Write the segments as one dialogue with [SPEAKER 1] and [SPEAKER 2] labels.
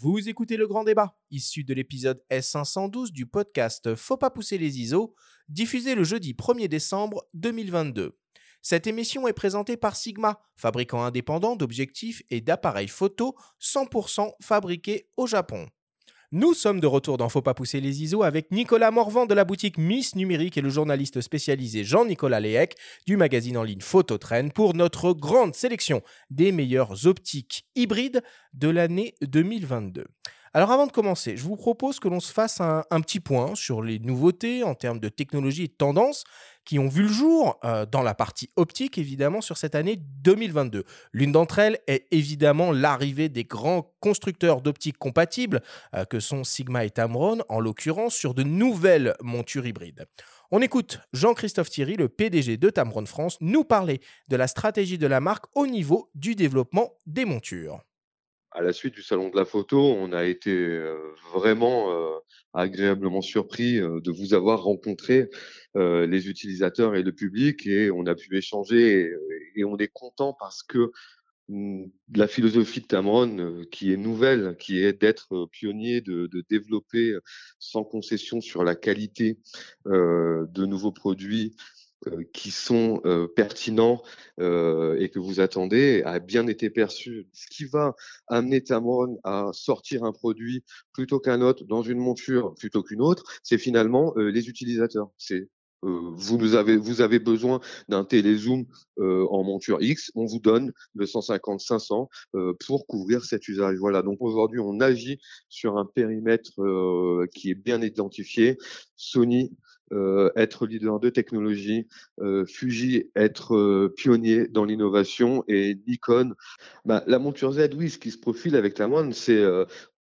[SPEAKER 1] Vous écoutez le grand débat, issu de l'épisode S512 du podcast Faut pas pousser les ISO, diffusé le jeudi 1er décembre 2022. Cette émission est présentée par Sigma, fabricant indépendant d'objectifs et d'appareils photo 100% fabriqués au Japon. Nous sommes de retour dans Faut pas pousser les ISO avec Nicolas Morvan de la boutique Miss Numérique et le journaliste spécialisé Jean-Nicolas Léhec du magazine en ligne Phototrain pour notre grande sélection des meilleures optiques hybrides de l'année 2022. Alors avant de commencer, je vous propose que l'on se fasse un, petit point sur les nouveautés en termes de technologie et de tendance qui ont vu le jour euh, dans la partie optique, évidemment, sur cette année 2022. L'une d'entre elles est évidemment l'arrivée des grands constructeurs d'optique compatibles, euh, que sont Sigma et Tamron, en l'occurrence, sur de nouvelles montures hybrides. On écoute Jean-Christophe Thierry, le PDG de Tamron France, nous parler de la stratégie de la marque au niveau du développement des montures
[SPEAKER 2] à la suite du salon de la photo, on a été euh, vraiment euh, agréablement surpris euh, de vous avoir rencontré les utilisateurs et le public et on a pu échanger et, on est content parce que mm, la philosophie de Tamron, qui est nouvelle, qui est d'être pionnier, de, développer sans concession sur la qualité de nouveaux produits qui sont euh, pertinents euh, et que vous attendez a bien été perçu. Ce qui va amener Tamron à sortir un produit plutôt qu'un autre dans une monture plutôt qu'une autre, c'est finalement les utilisateurs. C'est vous nous avez vous avez besoin d'un télézoom euh, en monture X, on vous donne le 150 500 euh, pour couvrir cet usage. Voilà. Donc aujourd'hui, on agit sur un périmètre euh, qui est bien identifié. Sony euh, être leader de technologie, euh, Fuji être euh, pionnier dans l'innovation et Nikon, bah, la monture Z, oui, ce qui se profile avec la moine, c'est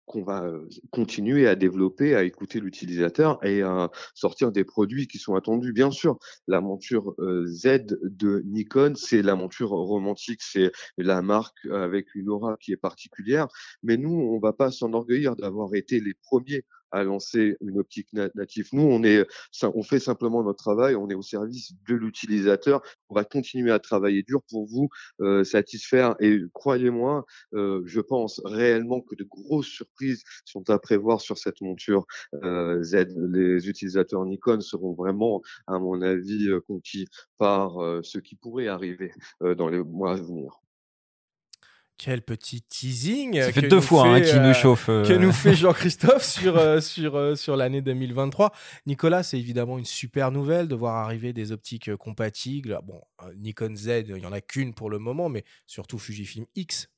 [SPEAKER 2] qu'on va continuer à développer, à écouter l'utilisateur et à sortir des produits qui sont attendus. Bien sûr, la monture Z de Nikon, c'est la monture romantique, c'est la marque avec une aura qui est particulière, mais nous, on va pas s'enorgueillir d'avoir été les premiers à lancer une optique native. Nous, on est, on fait simplement notre travail, on est au service de l'utilisateur. On va continuer à travailler dur pour vous euh, satisfaire. Et croyez-moi, euh, je pense réellement que de grosses surprises sont à prévoir sur cette monture euh, Z. Les utilisateurs Nikon seront vraiment, à mon avis, conquis par ce qui pourrait arriver dans les mois à venir.
[SPEAKER 1] Quel petit teasing.
[SPEAKER 3] Ça fait deux fois hein, qui nous euh, chauffe.
[SPEAKER 1] Que nous fait Jean-Christophe sur, euh, sur, euh, sur l'année 2023. Nicolas, c'est évidemment une super nouvelle de voir arriver des optiques compatibles. Bon, Nikon Z, il n'y en a qu'une pour le moment, mais surtout Fujifilm X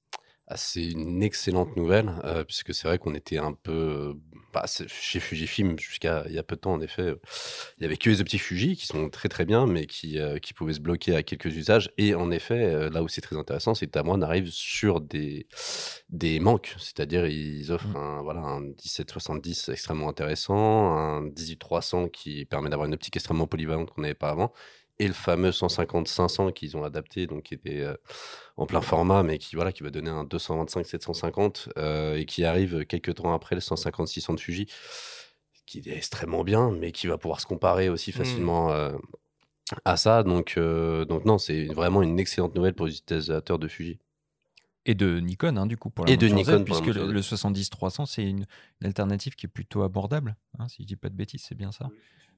[SPEAKER 4] c'est une excellente nouvelle, euh, puisque c'est vrai qu'on était un peu bah, chez Fujifilm jusqu'à il y a peu de temps, en effet. Il y avait que les optiques Fuji qui sont très très bien, mais qui, euh, qui pouvaient se bloquer à quelques usages. Et en effet, euh, là où c'est très intéressant, c'est que Tamron arrive sur des, des manques, c'est-à-dire ils offrent mmh. un, voilà, un 1770 extrêmement intéressant, un 18300 qui permet d'avoir une optique extrêmement polyvalente qu'on n'avait pas avant et le fameux 150-500 qu'ils ont adapté, donc qui était euh, en plein format, mais qui, voilà, qui va donner un 225-750 euh, et qui arrive quelques temps après le 150-600 de Fuji, qui est extrêmement bien, mais qui va pouvoir se comparer aussi mmh. facilement euh, à ça. Donc, donc non, c'est vraiment une excellente nouvelle pour les utilisateurs de Fuji.
[SPEAKER 3] Et de Nikon, hein, du coup, pour la
[SPEAKER 4] Et de Nikon,
[SPEAKER 3] puisque le, 70-300, c'est une, alternative qui est plutôt abordable, hein, si je dis pas de bêtises, c'est bien ça?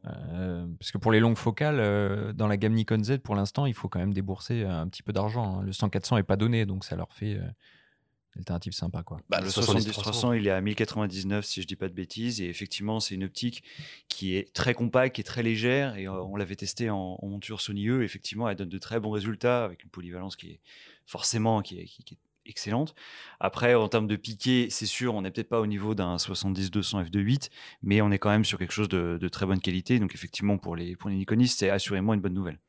[SPEAKER 3] Euh, parce que pour les longues focales, euh, dans la gamme Nikon Z, pour l'instant, il faut quand même débourser un petit peu d'argent. Hein. Le 100-400 est pas donné, donc ça leur fait euh, une alternative sympa. Quoi.
[SPEAKER 5] Bah, le 70-300, il est à 1099, si je dis pas de bêtises. Et effectivement, c'est une optique qui est très compacte, qui est très légère. Et on l'avait testé en, monture Sony E. Effectivement, elle donne de très bons résultats avec une polyvalence qui est forcément qui est, qui est excellente. Après, en termes de piqué, c'est sûr, on n'est peut-être pas au niveau d'un 70-200 f2.8, mais on est quand même sur quelque chose de, très bonne qualité. Donc, effectivement, pour les, pour les Nikonistes, c'est assurément une bonne nouvelle.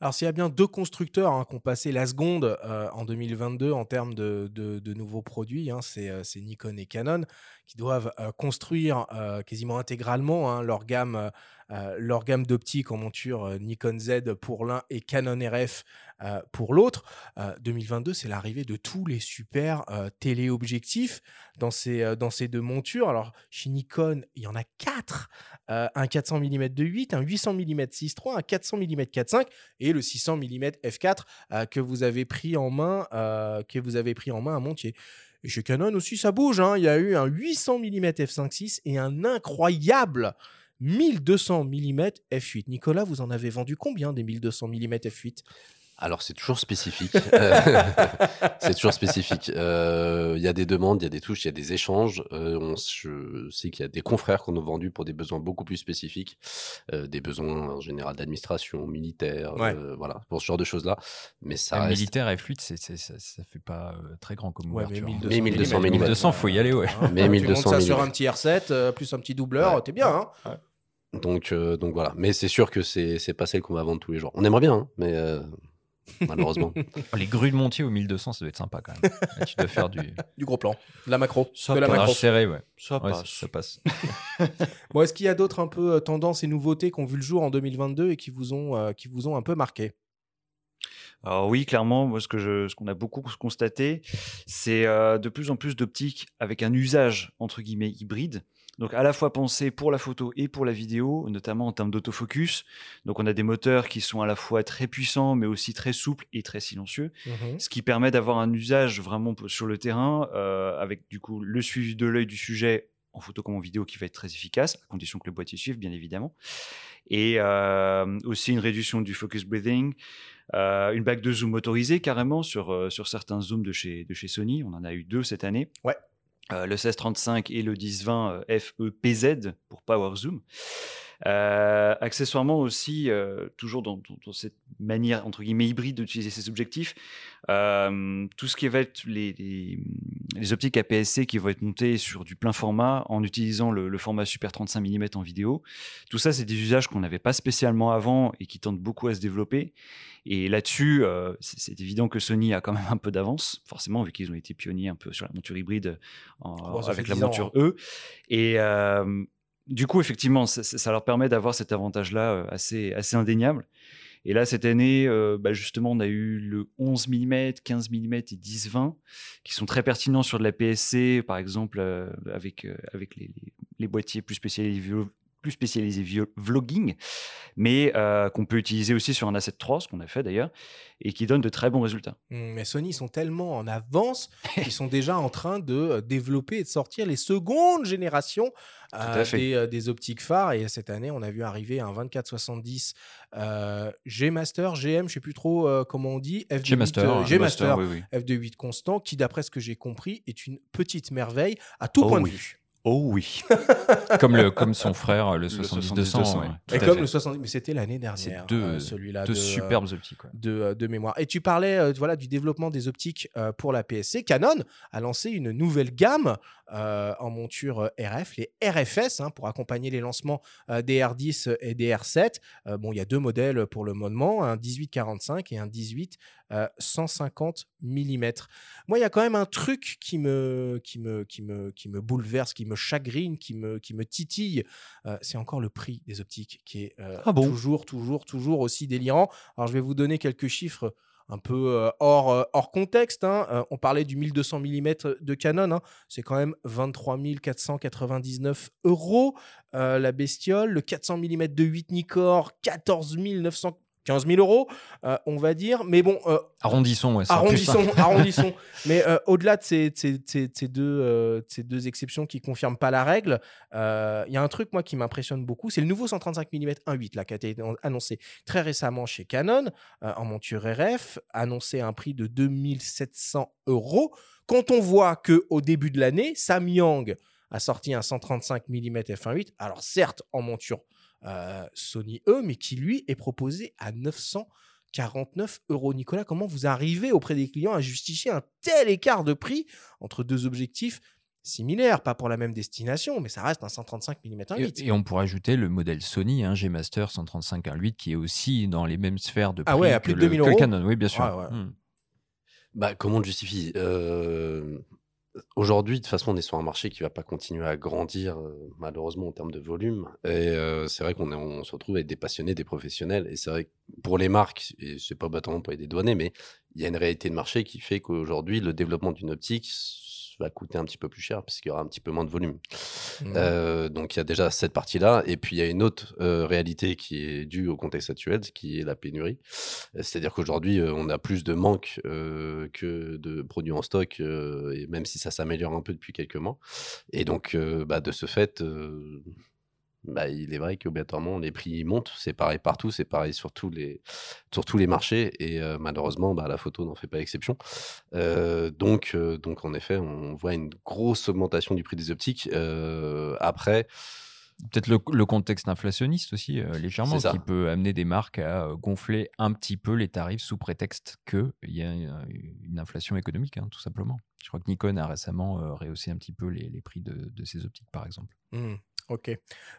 [SPEAKER 1] Alors, s'il y a bien deux constructeurs hein, qui ont passé la seconde euh, en 2022 en termes de, nouveaux produits, hein, euh, c'est Nikon et Canon qui doivent euh, construire quasiment intégralement hein, leur gamme leur gamme d'optique en monture euh, Nikon Z pour l'un et Canon RF euh, pour l'autre. 2022, c'est l'arrivée de tous les super téléobjectifs dans ces, dans ces deux montures. Alors, chez Nikon, il y en a quatre. un 400 mm de 8, un 800 mm 6.3, un 400 mm 4.5 et le 600 mm f4 que vous avez pris en main, que vous avez pris en main à Montier. Et chez Canon aussi, ça bouge. hein. Il y a eu un 800 mm f5.6 et un incroyable 1200 mm f8. Nicolas, vous en avez vendu combien des 1200 mm f8
[SPEAKER 4] Alors, c'est toujours spécifique. Euh, c'est toujours spécifique. Euh, Il y a des demandes, il y a des touches, il y a des échanges. Euh, on, je sais qu'il y a des confrères qu'on a vendus pour des besoins beaucoup plus spécifiques, euh, des besoins en général d'administration, militaire,
[SPEAKER 1] Ouais.
[SPEAKER 4] euh, voilà, pour ce genre de choses-là. Mais ça reste.
[SPEAKER 3] militaire F8, c'est, c'est- ça, ça fait pas euh, très grand comme
[SPEAKER 1] Ouais, mais
[SPEAKER 3] ouverture.
[SPEAKER 1] 1200
[SPEAKER 4] Mais 1200
[SPEAKER 1] mm,
[SPEAKER 3] 1200, faut y aller, ouais.
[SPEAKER 4] Mais
[SPEAKER 1] tu
[SPEAKER 4] 1200
[SPEAKER 1] montes ça sur un petit R7, euh, plus un petit doubleur,
[SPEAKER 4] Ouais.
[SPEAKER 1] t'es bien. Hein
[SPEAKER 4] Donc, euh, donc voilà. Mais c'est sûr que c'est c'est pas celle qu'on va vendre tous les jours. On aimerait bien, hein, mais euh, malheureusement.
[SPEAKER 3] Oh, les grues de Montier au 1200, ça doit être sympa quand même. Là, tu dois faire du,
[SPEAKER 1] du gros plan, de la macro.
[SPEAKER 5] Ça
[SPEAKER 1] de la
[SPEAKER 5] passe.
[SPEAKER 1] macro.
[SPEAKER 3] cadrage serré, ouais.
[SPEAKER 5] Ça
[SPEAKER 3] Ouais,
[SPEAKER 5] passe.
[SPEAKER 3] ça, ça passe.
[SPEAKER 1] Bon, Est-ce qu'il y a d'autres un peu euh, tendances et nouveautés qui ont vu le jour en 2022 et qui vous ont, euh, qui vous ont un peu marqué?
[SPEAKER 5] Alors oui, clairement, moi, ce que je, ce qu'on a beaucoup constaté, c'est euh, de plus en plus d'optiques avec un usage entre guillemets hybride. Donc à la fois pensé pour la photo et pour la vidéo, notamment en termes d'autofocus. Donc on a des moteurs qui sont à la fois très puissants, mais aussi très souples et très silencieux, ce qui permet d'avoir un usage vraiment sur le terrain, euh, avec du coup le suivi de l'œil du sujet en photo comme en vidéo qui va être très efficace, à condition que le boîtier suive, bien évidemment. Et euh, aussi une réduction du focus breathing, euh, une bague de zoom motorisée carrément sur, sur certains zooms de chez, de chez Sony. On en a eu deux cette année.
[SPEAKER 1] Ouais.
[SPEAKER 5] Euh, le 1635 et le 1020 euh, FEPZ pour Power Zoom. Euh, accessoirement aussi, euh, toujours dans, dans- dans cette manière entre guillemets hybride d'utiliser ces objectifs, euh, tout ce qui va être les, les, les optiques APS-C qui vont être montées sur du plein format en utilisant le, le format Super 35 mm en vidéo. Tout ça, c'est des usages qu'on n'avait pas spécialement avant et qui tentent beaucoup à se développer. Et là-dessus, c'est c'est évident que Sony a quand même un peu d'avance, forcément, vu qu'ils ont été pionniers un peu sur la monture hybride en-
[SPEAKER 1] Oh,
[SPEAKER 5] avec la
[SPEAKER 1] 10 ans,
[SPEAKER 5] monture
[SPEAKER 1] hein.
[SPEAKER 5] E. Et du coup, effectivement, ça, leur permet d'avoir cet avantage-là euh, assez, assez indéniable. Et là, cette année, euh, bah, justement, on a eu le 11 mm, 15 mm et 10-20 qui sont très pertinents sur de la PSC, par exemple, euh, avec, avec les, boîtiers plus spécialisés, plus spécialisés vio- vlogging, mais euh, qu'on peut utiliser aussi sur un A7 III, ce qu'on a fait d'ailleurs, et qui donne de très bons résultats.
[SPEAKER 1] Mm, Mais Sony sont tellement en avance qu'ils sont déjà en train de euh, développer et de sortir les secondes générations euh, des, euh, des optiques phares. Et cette année, on a vu arriver un 2470 euh, G Master, GM, je sais plus trop comment on dit, F2.8,
[SPEAKER 3] G-Master, hein,
[SPEAKER 1] G-Master,
[SPEAKER 5] oui, oui.
[SPEAKER 1] F2.8 constant, qui d'après ce que j'ai compris est une petite merveille à tout
[SPEAKER 5] Oh
[SPEAKER 1] point
[SPEAKER 5] oui.
[SPEAKER 1] de vue.
[SPEAKER 5] Oh oui.
[SPEAKER 3] comme, le, comme son frère, le
[SPEAKER 5] Le
[SPEAKER 3] 70-200.
[SPEAKER 5] 70-200,
[SPEAKER 3] ouais.
[SPEAKER 5] ouais.
[SPEAKER 1] Et
[SPEAKER 5] Tout à
[SPEAKER 1] comme
[SPEAKER 5] fait.
[SPEAKER 1] le 70, mais c'était l'année dernière,
[SPEAKER 3] deux,
[SPEAKER 1] euh, celui-là
[SPEAKER 3] deux
[SPEAKER 1] de, euh,
[SPEAKER 3] superbes optiques. ouais.
[SPEAKER 1] de, euh, de mémoire. Et tu parlais euh, voilà, du développement des optiques euh, pour la PSC. Canon a lancé une nouvelle gamme euh, en monture euh, RF, les RFS, hein, pour accompagner les lancements euh, des R10 et des R7. Euh, bon, il y a deux modèles pour le moment, un 18-45 et un 18 euh, 150 mm. Moi, il y a quand même un truc qui me, qui me, qui me, qui me bouleverse, qui me chagrine, qui me, qui me titille. Euh, c'est encore le prix des optiques qui est euh,
[SPEAKER 5] Ah bon?
[SPEAKER 1] toujours, toujours, toujours aussi délirant. Alors, je vais vous donner quelques chiffres un peu euh, hors, euh, hors contexte. hein. Euh, on parlait du 1200 mm de Canon. hein. C'est quand même 23 499 euros la bestiole. Le 400 mm de 8 Nikkor, 14 900 15 000 euros, euh, on va dire. Mais bon, euh,
[SPEAKER 3] Arrondissons, ouais.
[SPEAKER 1] arrondissons, arrondissons. Mais euh, au-delà de ces, ces- ces- ces deux, ces deux exceptions qui confirment pas la règle, euh, il y a un truc moi qui m'impressionne beaucoup, c'est le nouveau 135 mm 1.8 là qui a été annoncé très récemment chez Canon en monture RF, annoncé à un prix de 2700 euros. Quand on voit que au début de l'année, Samyang a sorti un 135 mm f1.8, alors certes en monture euh, Sony E, mais qui lui est proposé à 949 euros. Nicolas, comment vous arrivez auprès des clients à justifier un tel écart de prix entre deux objectifs similaires, pas pour la même destination, mais ça reste un 135 mm 1.8
[SPEAKER 3] Et, et on pourrait ajouter le modèle Sony, hein, G-Master 135 1.8, qui est aussi dans les mêmes sphères de prix
[SPEAKER 1] Ah ouais, à
[SPEAKER 3] que,
[SPEAKER 1] plus de
[SPEAKER 3] le,
[SPEAKER 1] 2000
[SPEAKER 3] que le
[SPEAKER 1] euros?
[SPEAKER 3] Canon. Oui, bien sûr.
[SPEAKER 1] Ouais, ouais.
[SPEAKER 3] Hmm.
[SPEAKER 4] Bah, comment on le justifie? Euh, Aujourd'hui, de toute façon, on est sur un marché qui va pas continuer à grandir, euh, malheureusement, en termes de volume. Et euh, c'est vrai qu'on se retrouve avec des passionnés, des professionnels. Et c'est vrai que pour les marques, et c'est pas bâtiment pour les dédouaner, mais il y a une réalité de marché qui fait qu'aujourd'hui, le développement d'une optique, va coûter un petit peu plus cher puisqu'il y aura un petit peu moins de volume.
[SPEAKER 1] Mmh.
[SPEAKER 4] Euh, donc il y a déjà cette partie-là. Et puis il y a une autre euh, réalité qui est due au contexte actuel, qui est la pénurie. C'est-à-dire qu'aujourd'hui, euh, on a plus de manque euh, que de produits en stock, et même si ça s'améliore un peu depuis quelques mois. Et donc, bah, de ce fait, bah, il est vrai qu'obligatoirement, les prix montent. C'est pareil partout, c'est pareil sur tous les, sur tous les marchés. Et malheureusement, bah, la photo n'en fait pas exception. Donc, donc, en effet, on voit une grosse augmentation du prix des optiques. Après,
[SPEAKER 3] Peut-être le, le contexte inflationniste aussi, euh, légèrement, qui peut amener des marques à euh, gonfler un petit peu les tarifs sous prétexte qu'il y a une inflation économique, hein, tout simplement. Je crois que Nikon a récemment euh, rehaussé un petit peu les, les prix de, de ses optiques, par exemple.
[SPEAKER 1] Hmm, ok.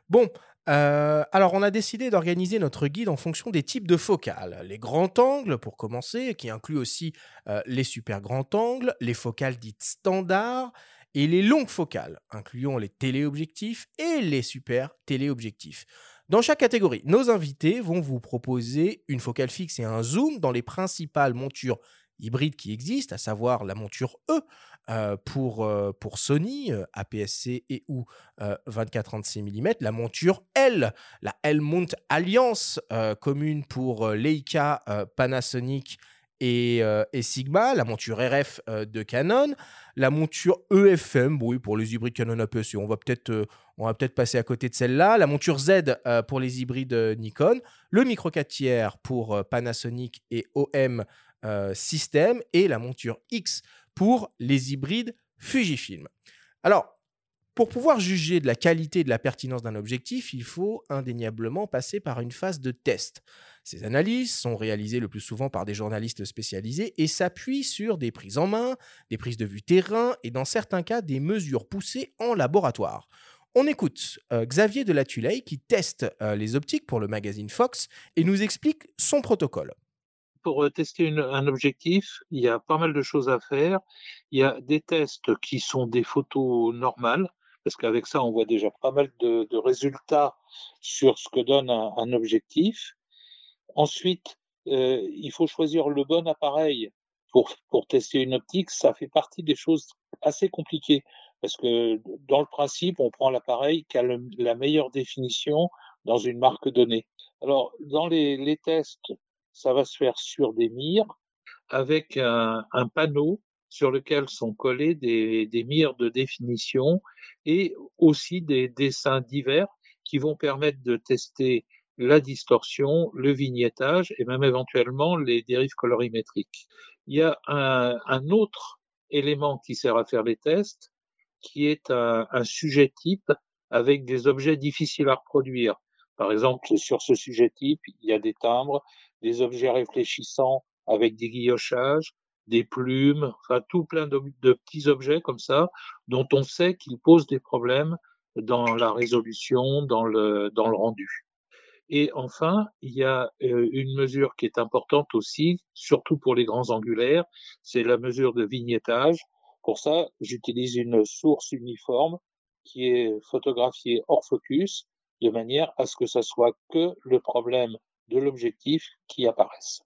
[SPEAKER 1] Bon, euh, alors on a décidé d'organiser notre guide en fonction des types de focales. Les grands angles, pour commencer, qui inclut aussi euh, les super grands angles, les focales dites standards, et les longues focales, incluant les téléobjectifs et les super téléobjectifs. Dans chaque catégorie, nos invités vont vous proposer une focale fixe et un zoom dans les principales montures hybrides qui existent, à savoir la monture E euh, pour, euh, pour Sony, euh, APS-C et ou 24-36 mm, la monture L, la L-Mount Alliance euh, commune pour euh, Leica, euh, Panasonic et, euh, et Sigma, la monture RF euh, de Canon, la monture EFM, oui, pour les hybrides Canon APS-C, on va peut-être euh, on va peut-être passer à côté de celle-là, la monture Z pour les hybrides Nikon, le micro 4 tiers pour Panasonic et OM System et la monture X pour les hybrides Fujifilm. Alors, pour pouvoir juger de la qualité et de la pertinence d'un objectif, il faut indéniablement passer par une phase de test. Ces analyses sont réalisées le plus souvent par des journalistes spécialisés et s'appuient sur des prises en main, des prises de vue terrain et dans certains cas des mesures poussées en laboratoire. On écoute euh, Xavier de la Tuley qui teste euh, les optiques pour le magazine Fox et nous explique son protocole.
[SPEAKER 6] pour euh, tester un objectif, il y a pas mal de choses à faire. Il y a des tests qui sont des photos normales, parce qu'avec ça, on voit déjà pas mal de, de résultats sur ce que donne un, un objectif. Ensuite, euh, il faut choisir le bon appareil pour, pour tester une optique. Ça fait partie des choses assez compliquées, parce que dans le principe, on prend l'appareil qui a le- la meilleure définition dans une marque donnée. Alors, dans les, les tests, ça va se faire sur des mires avec un, un panneau sur lequel sont collés des, des mires de définition et aussi des dessins divers qui vont permettre de tester la distorsion, le vignettage et même éventuellement les dérives colorimétriques. Il y a un, un autre élément qui sert à faire les tests qui est un, un sujet type avec des objets difficiles à reproduire. Par exemple, sur ce sujet type, il y a des timbres, des objets réfléchissants avec des guillochages, des plumes, enfin tout plein de, petits objets comme ça, dont on sait qu'ils posent des problèmes dans la résolution, dans le, dans le rendu. Et enfin, il y a euh, une mesure qui est importante aussi, surtout pour les grands angulaires, c'est la mesure de vignettage. Pour ça, j'utilise une source uniforme qui est photographiée hors focus, de manière à ce que ce soit que le problème de l'objectif qui apparaisse.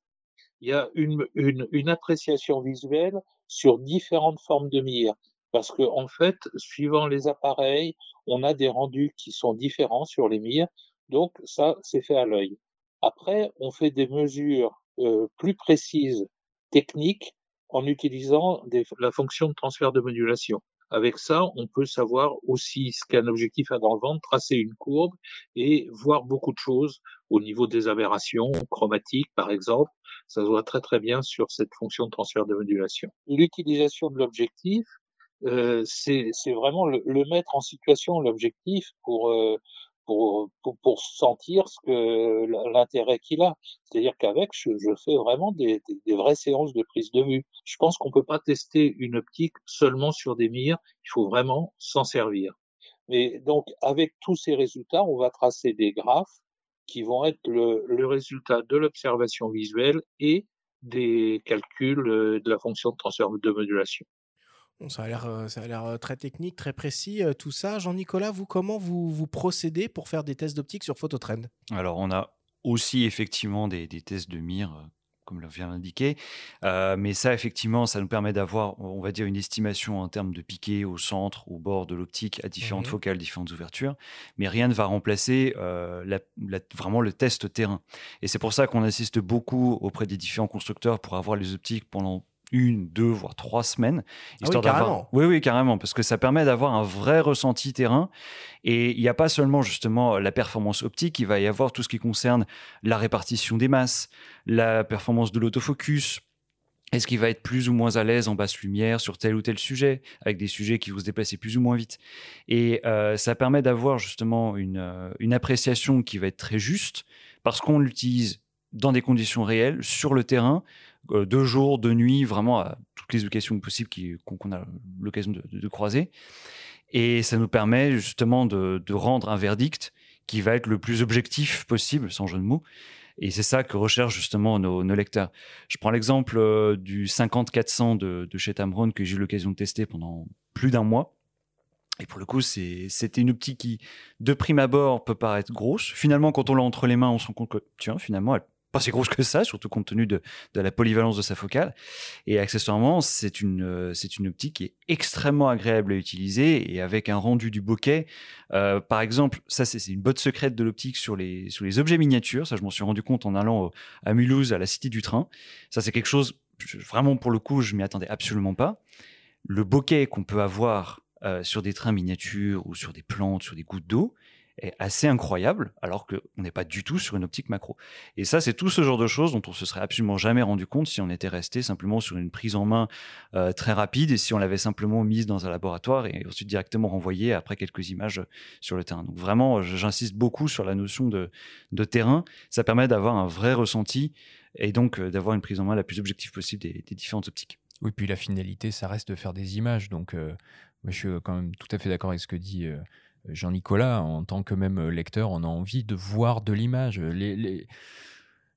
[SPEAKER 6] Il y a une, une, une appréciation visuelle sur différentes formes de mire, parce que en fait, suivant les appareils, on a des rendus qui sont différents sur les mires, donc ça, c'est fait à l'œil. Après, on fait des mesures euh, plus précises, techniques, en utilisant des, la fonction de transfert de modulation. Avec ça, on peut savoir aussi ce qu'un objectif a dans le ventre, tracer une courbe et voir beaucoup de choses au niveau des aberrations chromatiques, par exemple. Ça se voit très très bien sur cette fonction de transfert de modulation. L'utilisation de l'objectif, euh, c'est vraiment le, le, mettre en situation, l'objectif, pour, euh, pour, pour, pour, sentir ce que l'intérêt qu'il a. C'est-à-dire qu'avec, je, je, fais vraiment des, des, des, vraies séances de prise de vue. Je pense qu'on peut pas tester une optique seulement sur des mires. Il faut vraiment s'en servir. Mais donc, avec tous ces résultats, on va tracer des graphes qui vont être le, le résultat de l'observation visuelle et des calculs euh, de la fonction de transfert de modulation.
[SPEAKER 1] Bon, ça a l'air, ça a l'air très technique, très précis, euh, tout ça. Jean-Nicolas, vous, comment vous, vous procédez pour faire des tests d'optique sur Phototrend?
[SPEAKER 5] Alors, on a aussi effectivement des, des tests de mire comme le vient l'indiquer. Euh, mais ça, effectivement, ça nous permet d'avoir, on va dire, une estimation en termes de piqué au centre, au bord de l'optique, à différentes
[SPEAKER 1] Mhm.
[SPEAKER 5] focales, différentes ouvertures. Mais rien ne va remplacer euh, la- la- vraiment le test terrain. Et c'est pour ça qu'on insiste beaucoup auprès des différents constructeurs pour avoir les optiques pendant une, deux, voire trois semaines.
[SPEAKER 1] Ah oui,
[SPEAKER 5] histoire d'avoir-
[SPEAKER 1] carrément.
[SPEAKER 5] Oui, oui, carrément, parce que ça permet d'avoir un vrai ressenti terrain. Et il n'y a pas seulement justement la performance optique, il va y avoir tout ce qui concerne la répartition des masses, la performance de l'autofocus. Est-ce qu'il va être plus ou moins à l'aise en basse lumière sur tel ou tel sujet, avec des sujets qui vont se déplacer plus ou moins vite Et euh, ça permet d'avoir justement une, euh, une appréciation qui va être très juste, parce qu'on l'utilise dans des conditions réelles, sur le terrain, euh, de jour, de nuit, vraiment à toutes les occasions possibles qu'on a l'occasion de, croiser. Et ça nous permet justement de, rendre un verdict qui va être le plus objectif possible, sans jeu de mots. Et c'est ça que recherchent justement nos, lecteurs. Je prends l'exemple euh, du 50-400 de, de chez Tamron que j'ai eu l'occasion de tester pendant plus d'un mois. Et pour le coup, c'était une optique qui, de prime abord, peut paraître grosse. Finalement, quand on l'a entre les mains, on se rend compte que, tiens, finalement, elle pas si grosse que ça, surtout compte tenu de, de la polyvalence de sa focale. Et accessoirement, c'est une, euh, c'est une optique qui est extrêmement agréable à utiliser et avec un rendu du bokeh. Euh, par exemple, ça, c'est une botte secrète de l'optique sur les, sur les objets miniatures. Ça, je m'en suis rendu compte en allant au- à Mulhouse, à la Cité du Train. Ça, c'est quelque chose, vraiment, pour le coup, je m'y attendais absolument pas. Le bokeh qu'on peut avoir euh, sur des trains miniatures ou sur des plantes, sur des gouttes d'eau, est assez incroyable, alors qu'on n'est pas du tout sur une optique macro. Et ça, c'est tout ce genre de choses dont on se serait absolument jamais rendu compte si on était resté simplement sur une prise en main euh, très rapide et si on l'avait simplement mise dans un laboratoire et ensuite directement renvoyée après quelques images sur le terrain. Donc vraiment, je- j'insiste beaucoup sur la notion de, terrain. Ça permet d'avoir un vrai ressenti et donc euh, d'avoir une prise en main la plus objective possible des, différentes optiques.
[SPEAKER 3] Oui, puis la finalité, ça reste de faire des images. Donc, euh, je suis quand même tout à fait d'accord avec ce que dit euh, Jean-Nicolas. En tant que même euh, lecteur, on a envie de voir de l'image. Les, les,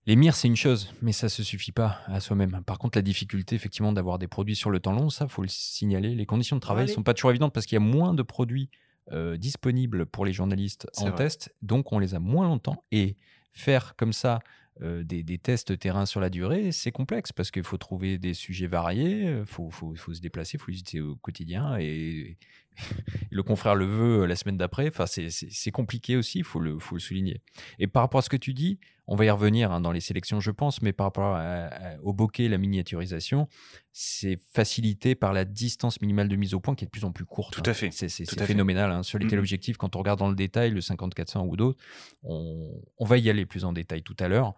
[SPEAKER 3] les mires, c'est une chose, mais ça se suffit pas à soi-même. Par contre, la difficulté, effectivement, d'avoir des produits sur le temps long, ça, faut le signaler. Les conditions de travail
[SPEAKER 1] Allez.
[SPEAKER 3] sont pas toujours évidentes parce qu'il y a moins de produits euh, disponibles pour les journalistes en
[SPEAKER 5] vrai.
[SPEAKER 3] test, donc on les a moins longtemps. Et faire comme ça euh, des, des tests terrain sur la durée, c'est complexe parce qu'il faut trouver des sujets variés, il faut, faut- faut se déplacer, il faut les utiliser au quotidien et, le confrère le veut la semaine d'après. Enfin, c'est compliqué aussi, il faut le, faut le souligner. Et par rapport à ce que tu dis, on va y revenir hein, dans les sélections, je pense, mais par rapport à- à- au bokeh, la miniaturisation, c'est facilité par la distance minimale de mise au point qui est de plus en plus courte.
[SPEAKER 5] Tout
[SPEAKER 3] hein.
[SPEAKER 5] à fait,
[SPEAKER 3] C'est c'est-
[SPEAKER 5] tout
[SPEAKER 3] c'est
[SPEAKER 5] à fait.
[SPEAKER 3] phénoménal. hein. Sur les
[SPEAKER 5] Mhm.
[SPEAKER 3] téléobjectifs, quand on regarde dans le détail, le 50-400 ou d'autres, on, on va y aller plus en détail tout à l'heure.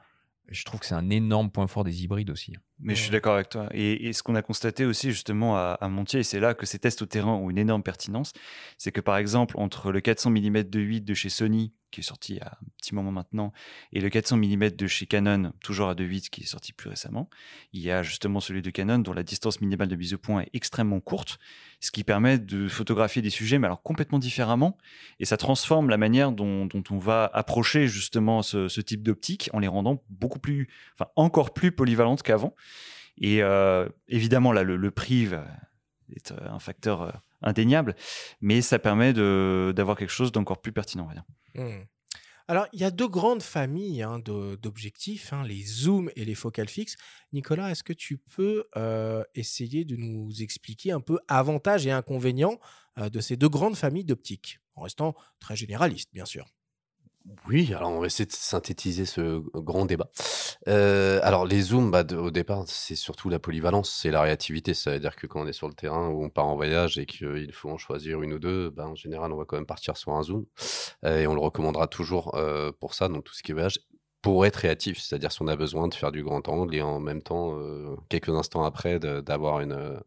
[SPEAKER 3] Je trouve que c'est un énorme point fort des hybrides aussi.
[SPEAKER 5] Mais je suis d'accord avec toi. Et, et ce qu'on a constaté aussi justement à, à Montier, et c'est là que ces tests au terrain ont une énorme pertinence, c'est que par exemple entre le 400 mm de 8 de chez Sony, qui est sorti il y a un petit moment maintenant, et le 400 mm de chez Canon, toujours à 2.8, qui est sorti plus récemment, il y a justement celui de Canon dont la distance minimale de mise au point est extrêmement courte, ce qui permet de photographier des sujets, mais alors complètement différemment, et ça transforme la manière dont, dont on va approcher justement ce, ce type d'optique en les rendant beaucoup plus, enfin encore plus polyvalentes qu'avant. Et euh, évidemment, là, le, le prix est euh, un facteur euh, indéniable, mais ça permet d'avoir quelque chose d'encore plus pertinent.
[SPEAKER 1] Hmm. Alors, il y a deux grandes familles hein, d'objectifs, hein, les zooms et les focales fixes. Nicolas, est-ce que tu peux essayer de nous expliquer un peu avantages et inconvénients de ces deux grandes familles d'optiques, en restant très généraliste, bien sûr?
[SPEAKER 4] Oui, alors on va essayer de synthétiser ce grand débat. Euh, alors les zooms, bah, au départ, c'est surtout la polyvalence, c'est la réactivité. Ça veut dire que quand on est sur le terrain ou on part en voyage et qu'il faut en choisir une ou deux, bah, en général, on va quand même partir sur un zoom. Euh, et on le recommandera toujours euh, pour ça, donc tout ce qui est voyage, pour être réactif. C'est-à-dire si on a besoin de faire du grand angle et en même temps, quelques instants après, d'avoir une...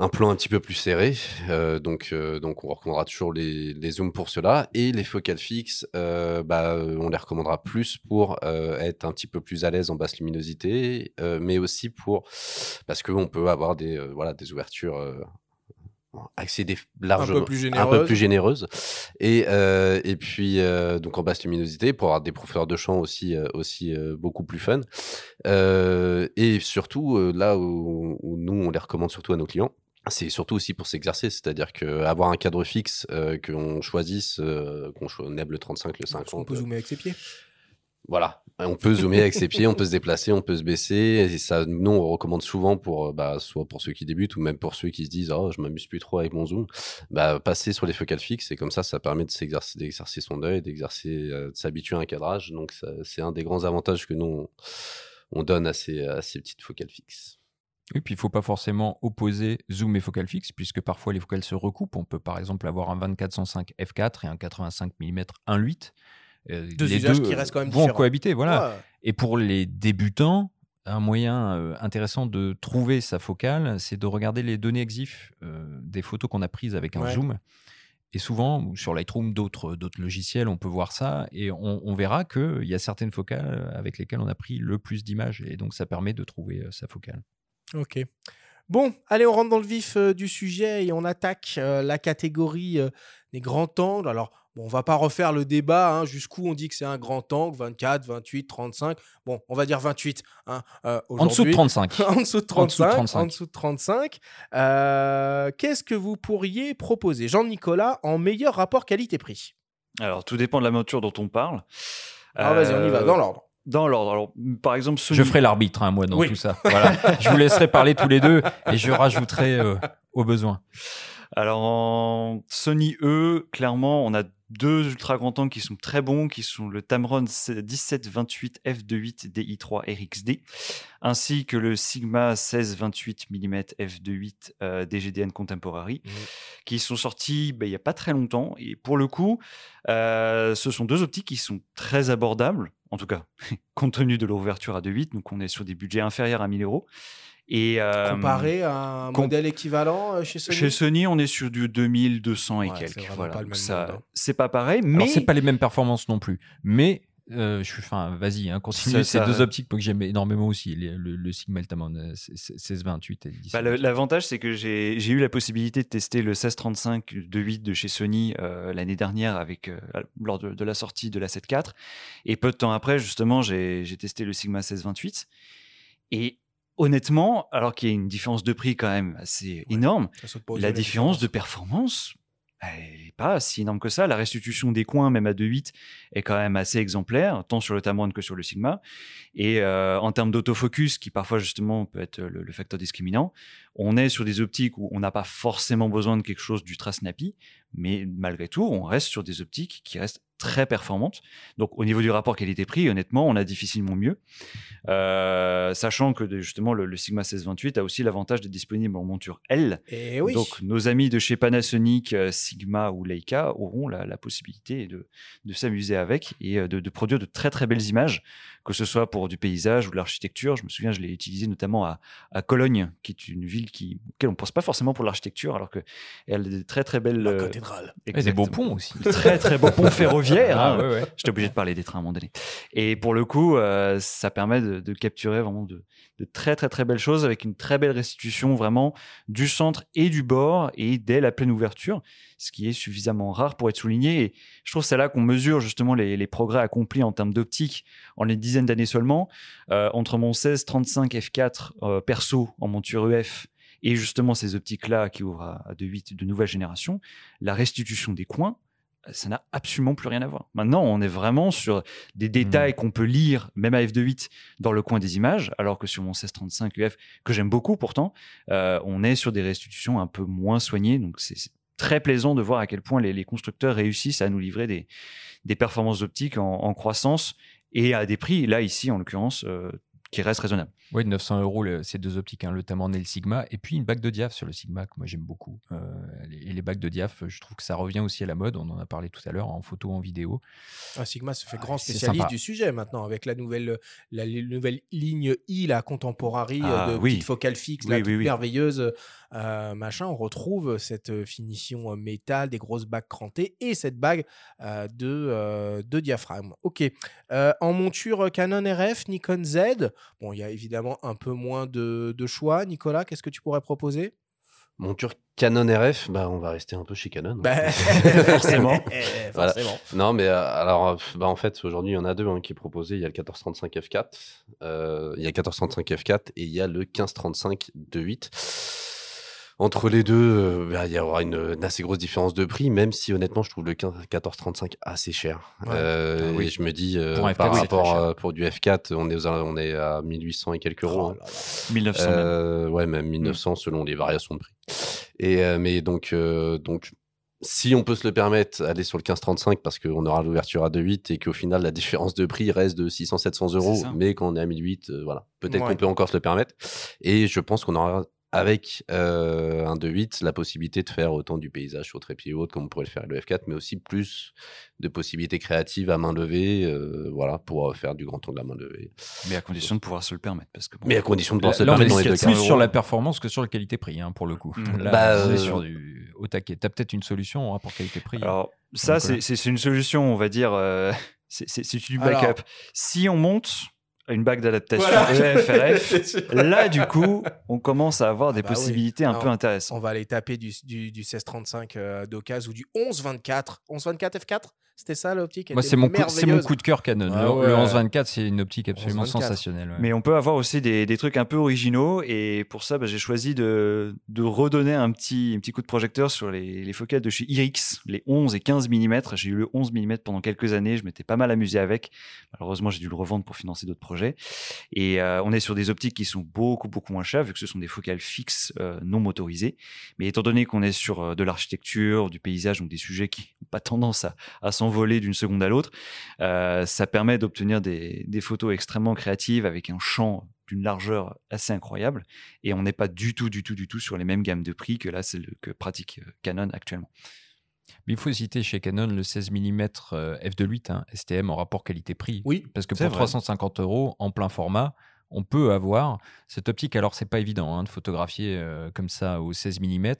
[SPEAKER 4] un plan un petit peu plus serré. Euh, donc, euh, donc, on recommandera toujours les, les zooms pour cela. Et les focales fixes, euh, bah, on les recommandera plus pour être un petit peu plus à l'aise en basse luminosité, mais aussi pour parce qu'on peut avoir des, voilà, des ouvertures. Accéder largement
[SPEAKER 1] plus
[SPEAKER 4] un peu plus
[SPEAKER 1] généreuses.
[SPEAKER 4] généreuses et euh, et puis euh, donc en basse luminosité pour avoir des profondeurs de champ aussi aussi euh, beaucoup plus fun et surtout là où, où nous on les recommande surtout à nos clients c'est surtout aussi pour s'exercer, c'est-à-dire qu'avoir un cadre fixe, euh, qu'on choisisse, euh, qu'on cho- on le 35, le
[SPEAKER 1] Parce qu'on
[SPEAKER 4] 50.
[SPEAKER 1] peut zoomer avec ses pieds.
[SPEAKER 4] Voilà, on peut zoomer avec ses pieds, on peut se déplacer, on peut se baisser. Et ça, nous, on recommande souvent pour, euh, bah, soit pour ceux qui débutent ou même pour ceux qui se disent, oh, je m'amuse plus trop avec mon zoom, bah, passer sur les focales fixes. Et comme ça, ça permet de s'exercer, d'exercer son œil, d'exercer, euh, de s'habituer à un cadrage. Donc, c'est un des grands avantages que nous, on, donne à ces, à ces petites focales fixes.
[SPEAKER 3] Et puis il ne faut pas forcément opposer zoom et focale fixe, puisque parfois les focales se recoupent. On peut par exemple avoir un 24-105 f4 et un 85 mm 1.8.
[SPEAKER 1] Euh, deux les usages qui restent quand même
[SPEAKER 3] vont cohabiter, voilà. Et pour les débutants, un moyen euh, intéressant de trouver sa focale, c'est de regarder les données EXIF euh, des photos qu'on a prises avec un zoom. Et souvent, sur Lightroom, d'autres logiciels, on peut voir ça et on, on verra qu'il y a certaines focales avec lesquelles on a pris le plus d'images. Et donc, ça permet de trouver sa focale.
[SPEAKER 1] Ok. Bon, allez, on rentre dans le vif du sujet et on attaque la catégorie des grands angles. Alors, bon, on va pas refaire le débat hein, jusqu'où on dit que c'est un grand angle, 24, 28, 35. Bon, on va dire 28. Hein,
[SPEAKER 3] en dessous de 35.
[SPEAKER 1] en dessous de 35. En dessous de 35. Qu'est-ce que vous pourriez proposer, Jean-Nicolas, en meilleur rapport qualité-prix
[SPEAKER 5] Alors, tout dépend de la monture dont on parle.
[SPEAKER 1] Alors, vas-y, on y va, dans l'ordre
[SPEAKER 5] dans l'ordre. Alors, par exemple,
[SPEAKER 3] Je ferai l'arbitre, hein, moi, dans tout ça. Voilà. je vous laisserai parler tous les deux et je rajouterai euh, au besoin.
[SPEAKER 5] Alors, en Sony E, clairement, on a deux ultra grands angles qui sont très bons, qui sont le Tamron 1728 f2.8 DI3 RXD, ainsi que le Sigma 1628 mm f2.8 DGDN Contemporary, mmh. qui sont sortis bah, il n'y a pas très longtemps. Et pour le coup, euh, ce sont deux optiques qui sont très abordables, en tout cas, compte tenu de l'ouverture à 2.8, donc on est sur des budgets inférieurs à 1000 euros.
[SPEAKER 1] Et, Comparé à un modèle équivalent chez Sony?
[SPEAKER 5] Chez Sony, on est sur du 2200 et quelques. Voilà. ça, c'est pas pareil, mais
[SPEAKER 3] c'est pas les mêmes performances non plus. Mais je suis, enfin, vas-y, hein, continue. C'est deux optiques que j'aime énormément aussi, le, Sigma Altamont 1628 et
[SPEAKER 5] bah, L'avantage, c'est que j'ai eu la possibilité de tester le 1635 de 8 de chez Sony l'année dernière avec lors de, de, la sortie de la 7.4 et peu de temps après, justement, j'ai testé le Sigma 1628 et honnêtement, alors qu'il y a une différence de prix quand même assez énorme, la différence. de performance n'est pas si énorme que ça. La restitution des coins, même à 2.8, est quand même assez exemplaire, tant sur le Tamron que sur le Sigma. Et euh, en termes d'autofocus, qui parfois justement peut être le, facteur discriminant, on est sur des optiques où on n'a pas forcément besoin de quelque chose d'ultra snappy, mais malgré tout, on reste sur des optiques qui restent très performante. Donc au niveau du rapport qualité-prix, honnêtement, on a difficilement mieux. Euh, sachant que justement le, Sigma 1628 a aussi l'avantage d'être disponible en monture L.
[SPEAKER 1] Et eh
[SPEAKER 5] Donc nos amis de chez Panasonic, euh, Sigma ou Leica auront la, possibilité de, de s'amuser avec et euh, de, de, produire de très très belles images que ce soit pour du paysage ou de l'architecture. Je me souviens, je l'ai utilisé notamment à, à, Cologne, qui est une ville qui, auquel on ne pense pas forcément pour l'architecture, alors qu'elle a des très très belles.
[SPEAKER 1] La euh, cathédrale.
[SPEAKER 3] Et des beaux ponts aussi.
[SPEAKER 5] Très très beaux ponts ferroviaires. Ah, hein. ouais, J'étais obligé de parler des trains à un moment donné. Et pour le coup, euh, ça permet de, de, capturer vraiment de, de très très très belles choses avec une très belle restitution vraiment du centre et du bord et dès la pleine ouverture, ce qui est suffisamment rare pour être souligné. Et je trouve c'est là qu'on mesure justement les, progrès accomplis en termes d'optique en les dizaines d'années seulement. Euh, entre mon 16-35 f4 euh, perso en monture EF et justement ces optiques-là qui ouvrent à, de 8 de nouvelle génération, la restitution des coins, ça n'a absolument plus rien à voir. Maintenant, on est vraiment sur des détails mmh. qu'on peut lire, même à f2.8, dans le coin des images, alors que sur mon 1635 UF, que j'aime beaucoup pourtant, euh, on est sur des restitutions un peu moins soignées. Donc, c'est très plaisant de voir à quel point les, constructeurs réussissent à nous livrer des, performances optiques en, croissance et à des prix, là, ici, en l'occurrence, euh, qui reste raisonnable.
[SPEAKER 3] Oui, 900 euros, ces deux optiques, hein, le Tamron et le Sigma, et puis une bague de diaph sur le Sigma, que moi j'aime beaucoup. Euh, et les bagues de diaph, je trouve que ça revient aussi à la mode, on en a parlé tout à l'heure, en photo, en vidéo.
[SPEAKER 1] Ah, Sigma se fait grand spécialiste du sujet maintenant, avec la nouvelle, la, nouvelle ligne I, la Contemporary, euh, ah, de oui. focale fixe, la merveilleuse, euh, machin, on retrouve cette finition métal, des grosses bagues crantées, et cette bague de, de diaphragme. Ok. en monture Canon RF, Nikon Z, bon, il y a évidemment un peu moins de, choix. Nicolas, qu'est-ce que tu pourrais proposer?
[SPEAKER 4] Monture Canon RF, bah, on va rester un peu chez Canon. Hein.
[SPEAKER 1] Bah, forcément.
[SPEAKER 4] Non, mais euh, alors, bah, en fait, aujourd'hui, il y en a deux hein, qui est proposé. Il y a le 1435 F4, euh, il y a le 1435 F4 et il y a le 1535 2.8. entre les deux, euh, bah, il y aura une, une assez grosse différence de prix, même si honnêtement, je trouve le 15 1435 assez cher.
[SPEAKER 1] Ouais.
[SPEAKER 4] Euh,
[SPEAKER 3] Ah oui.
[SPEAKER 4] Et je me dis, euh,
[SPEAKER 3] Pour un F4,
[SPEAKER 4] par rapport pour du F4, on est, aux- on est à 1800 et quelques euros.
[SPEAKER 1] Oh là là.
[SPEAKER 5] 1900 même.
[SPEAKER 4] Euh, ouais, même 1900 selon les variations de prix. Et mais donc, donc, si on peut se le permettre, aller sur le 1535 parce qu'on aura l'ouverture à 2.8 et qu'au final la différence de prix reste de 600-700 euros, mais quand on est à 1008, euh, voilà, peut-être
[SPEAKER 1] Ouais.
[SPEAKER 4] qu'on peut encore se le permettre. Et je pense qu'on aura avec euh, un 2.8 la possibilité de faire autant du paysage sur trépied ou autre comme on pourrait le faire avec le F4, mais aussi plus de possibilités créatives à main levée, euh, voilà, pour euh, faire du grand angle à main levée.
[SPEAKER 5] Mais à condition de pouvoir se le permettre. Parce que bon,
[SPEAKER 4] Mais à condition de
[SPEAKER 3] Là,
[SPEAKER 4] pouvoir se le
[SPEAKER 3] là, on est
[SPEAKER 4] permettre dans les deux
[SPEAKER 3] plus sur la performance que sur la qualité-prix, hein, pour le coup.
[SPEAKER 5] Mm.
[SPEAKER 3] Là,
[SPEAKER 4] Bah,
[SPEAKER 3] on est
[SPEAKER 4] euh,
[SPEAKER 3] sur du au taquet. T'as peut-être une solution en rapport qualité-prix.
[SPEAKER 5] Alors, ça,
[SPEAKER 3] Nicolas.
[SPEAKER 5] c'est c'est- c'est une solution, on va dire. euh, c'est c'est- c'est du
[SPEAKER 1] Alors-
[SPEAKER 5] backup. Si on monte une bague d'adaptation
[SPEAKER 1] Voilà.
[SPEAKER 5] EFRF, là, du coup, on commence à avoir des
[SPEAKER 1] bah oui.
[SPEAKER 5] possibilités un
[SPEAKER 1] Alors,
[SPEAKER 5] peu intéressantes.
[SPEAKER 1] On va aller taper du, du, du 1635 euh, d'occasion ou du 1124. 1124 F4 C'était ça l'optique
[SPEAKER 3] Moi, c'est mon, c'est mon coup de cœur Canon.
[SPEAKER 1] Ah
[SPEAKER 3] le,
[SPEAKER 1] ouais.
[SPEAKER 3] le 11-24, c'est une optique absolument
[SPEAKER 1] 11-24.
[SPEAKER 3] sensationnelle. ouais.
[SPEAKER 5] Mais on peut avoir aussi des, des trucs un peu originaux et pour ça, bah, j'ai choisi de, de redonner un petit, un petit coup de projecteur sur les, les focales de chez Irix, les 11 et 15 mm. J'ai eu le 11 mm pendant quelques années, je m'étais pas mal amusé avec. Malheureusement, j'ai dû le revendre pour financer d'autres projets. Et euh, on est sur des optiques qui sont beaucoup, beaucoup moins chères vu que ce sont des focales fixes euh, non motorisées. Mais étant donné qu'on est sur euh, de l'architecture, du paysage, donc des sujets qui n'ont pas tendance à, à s'envoler d'une seconde à l'autre, euh, ça permet d'obtenir des, des photos extrêmement créatives avec un champ d'une largeur assez incroyable. Et on n'est pas du tout, du tout, du tout sur les mêmes gammes de prix que là, celle que pratique euh, Canon actuellement.
[SPEAKER 3] Mais il faut citer chez Canon le 16 mm f2.8 hein, STM en rapport qualité-prix.
[SPEAKER 1] Oui,
[SPEAKER 3] Parce que pour
[SPEAKER 5] vrai.
[SPEAKER 3] 350 euros en plein format, on peut avoir cette optique. Alors, c'est pas évident hein, de photographier euh, comme ça au 16 mm.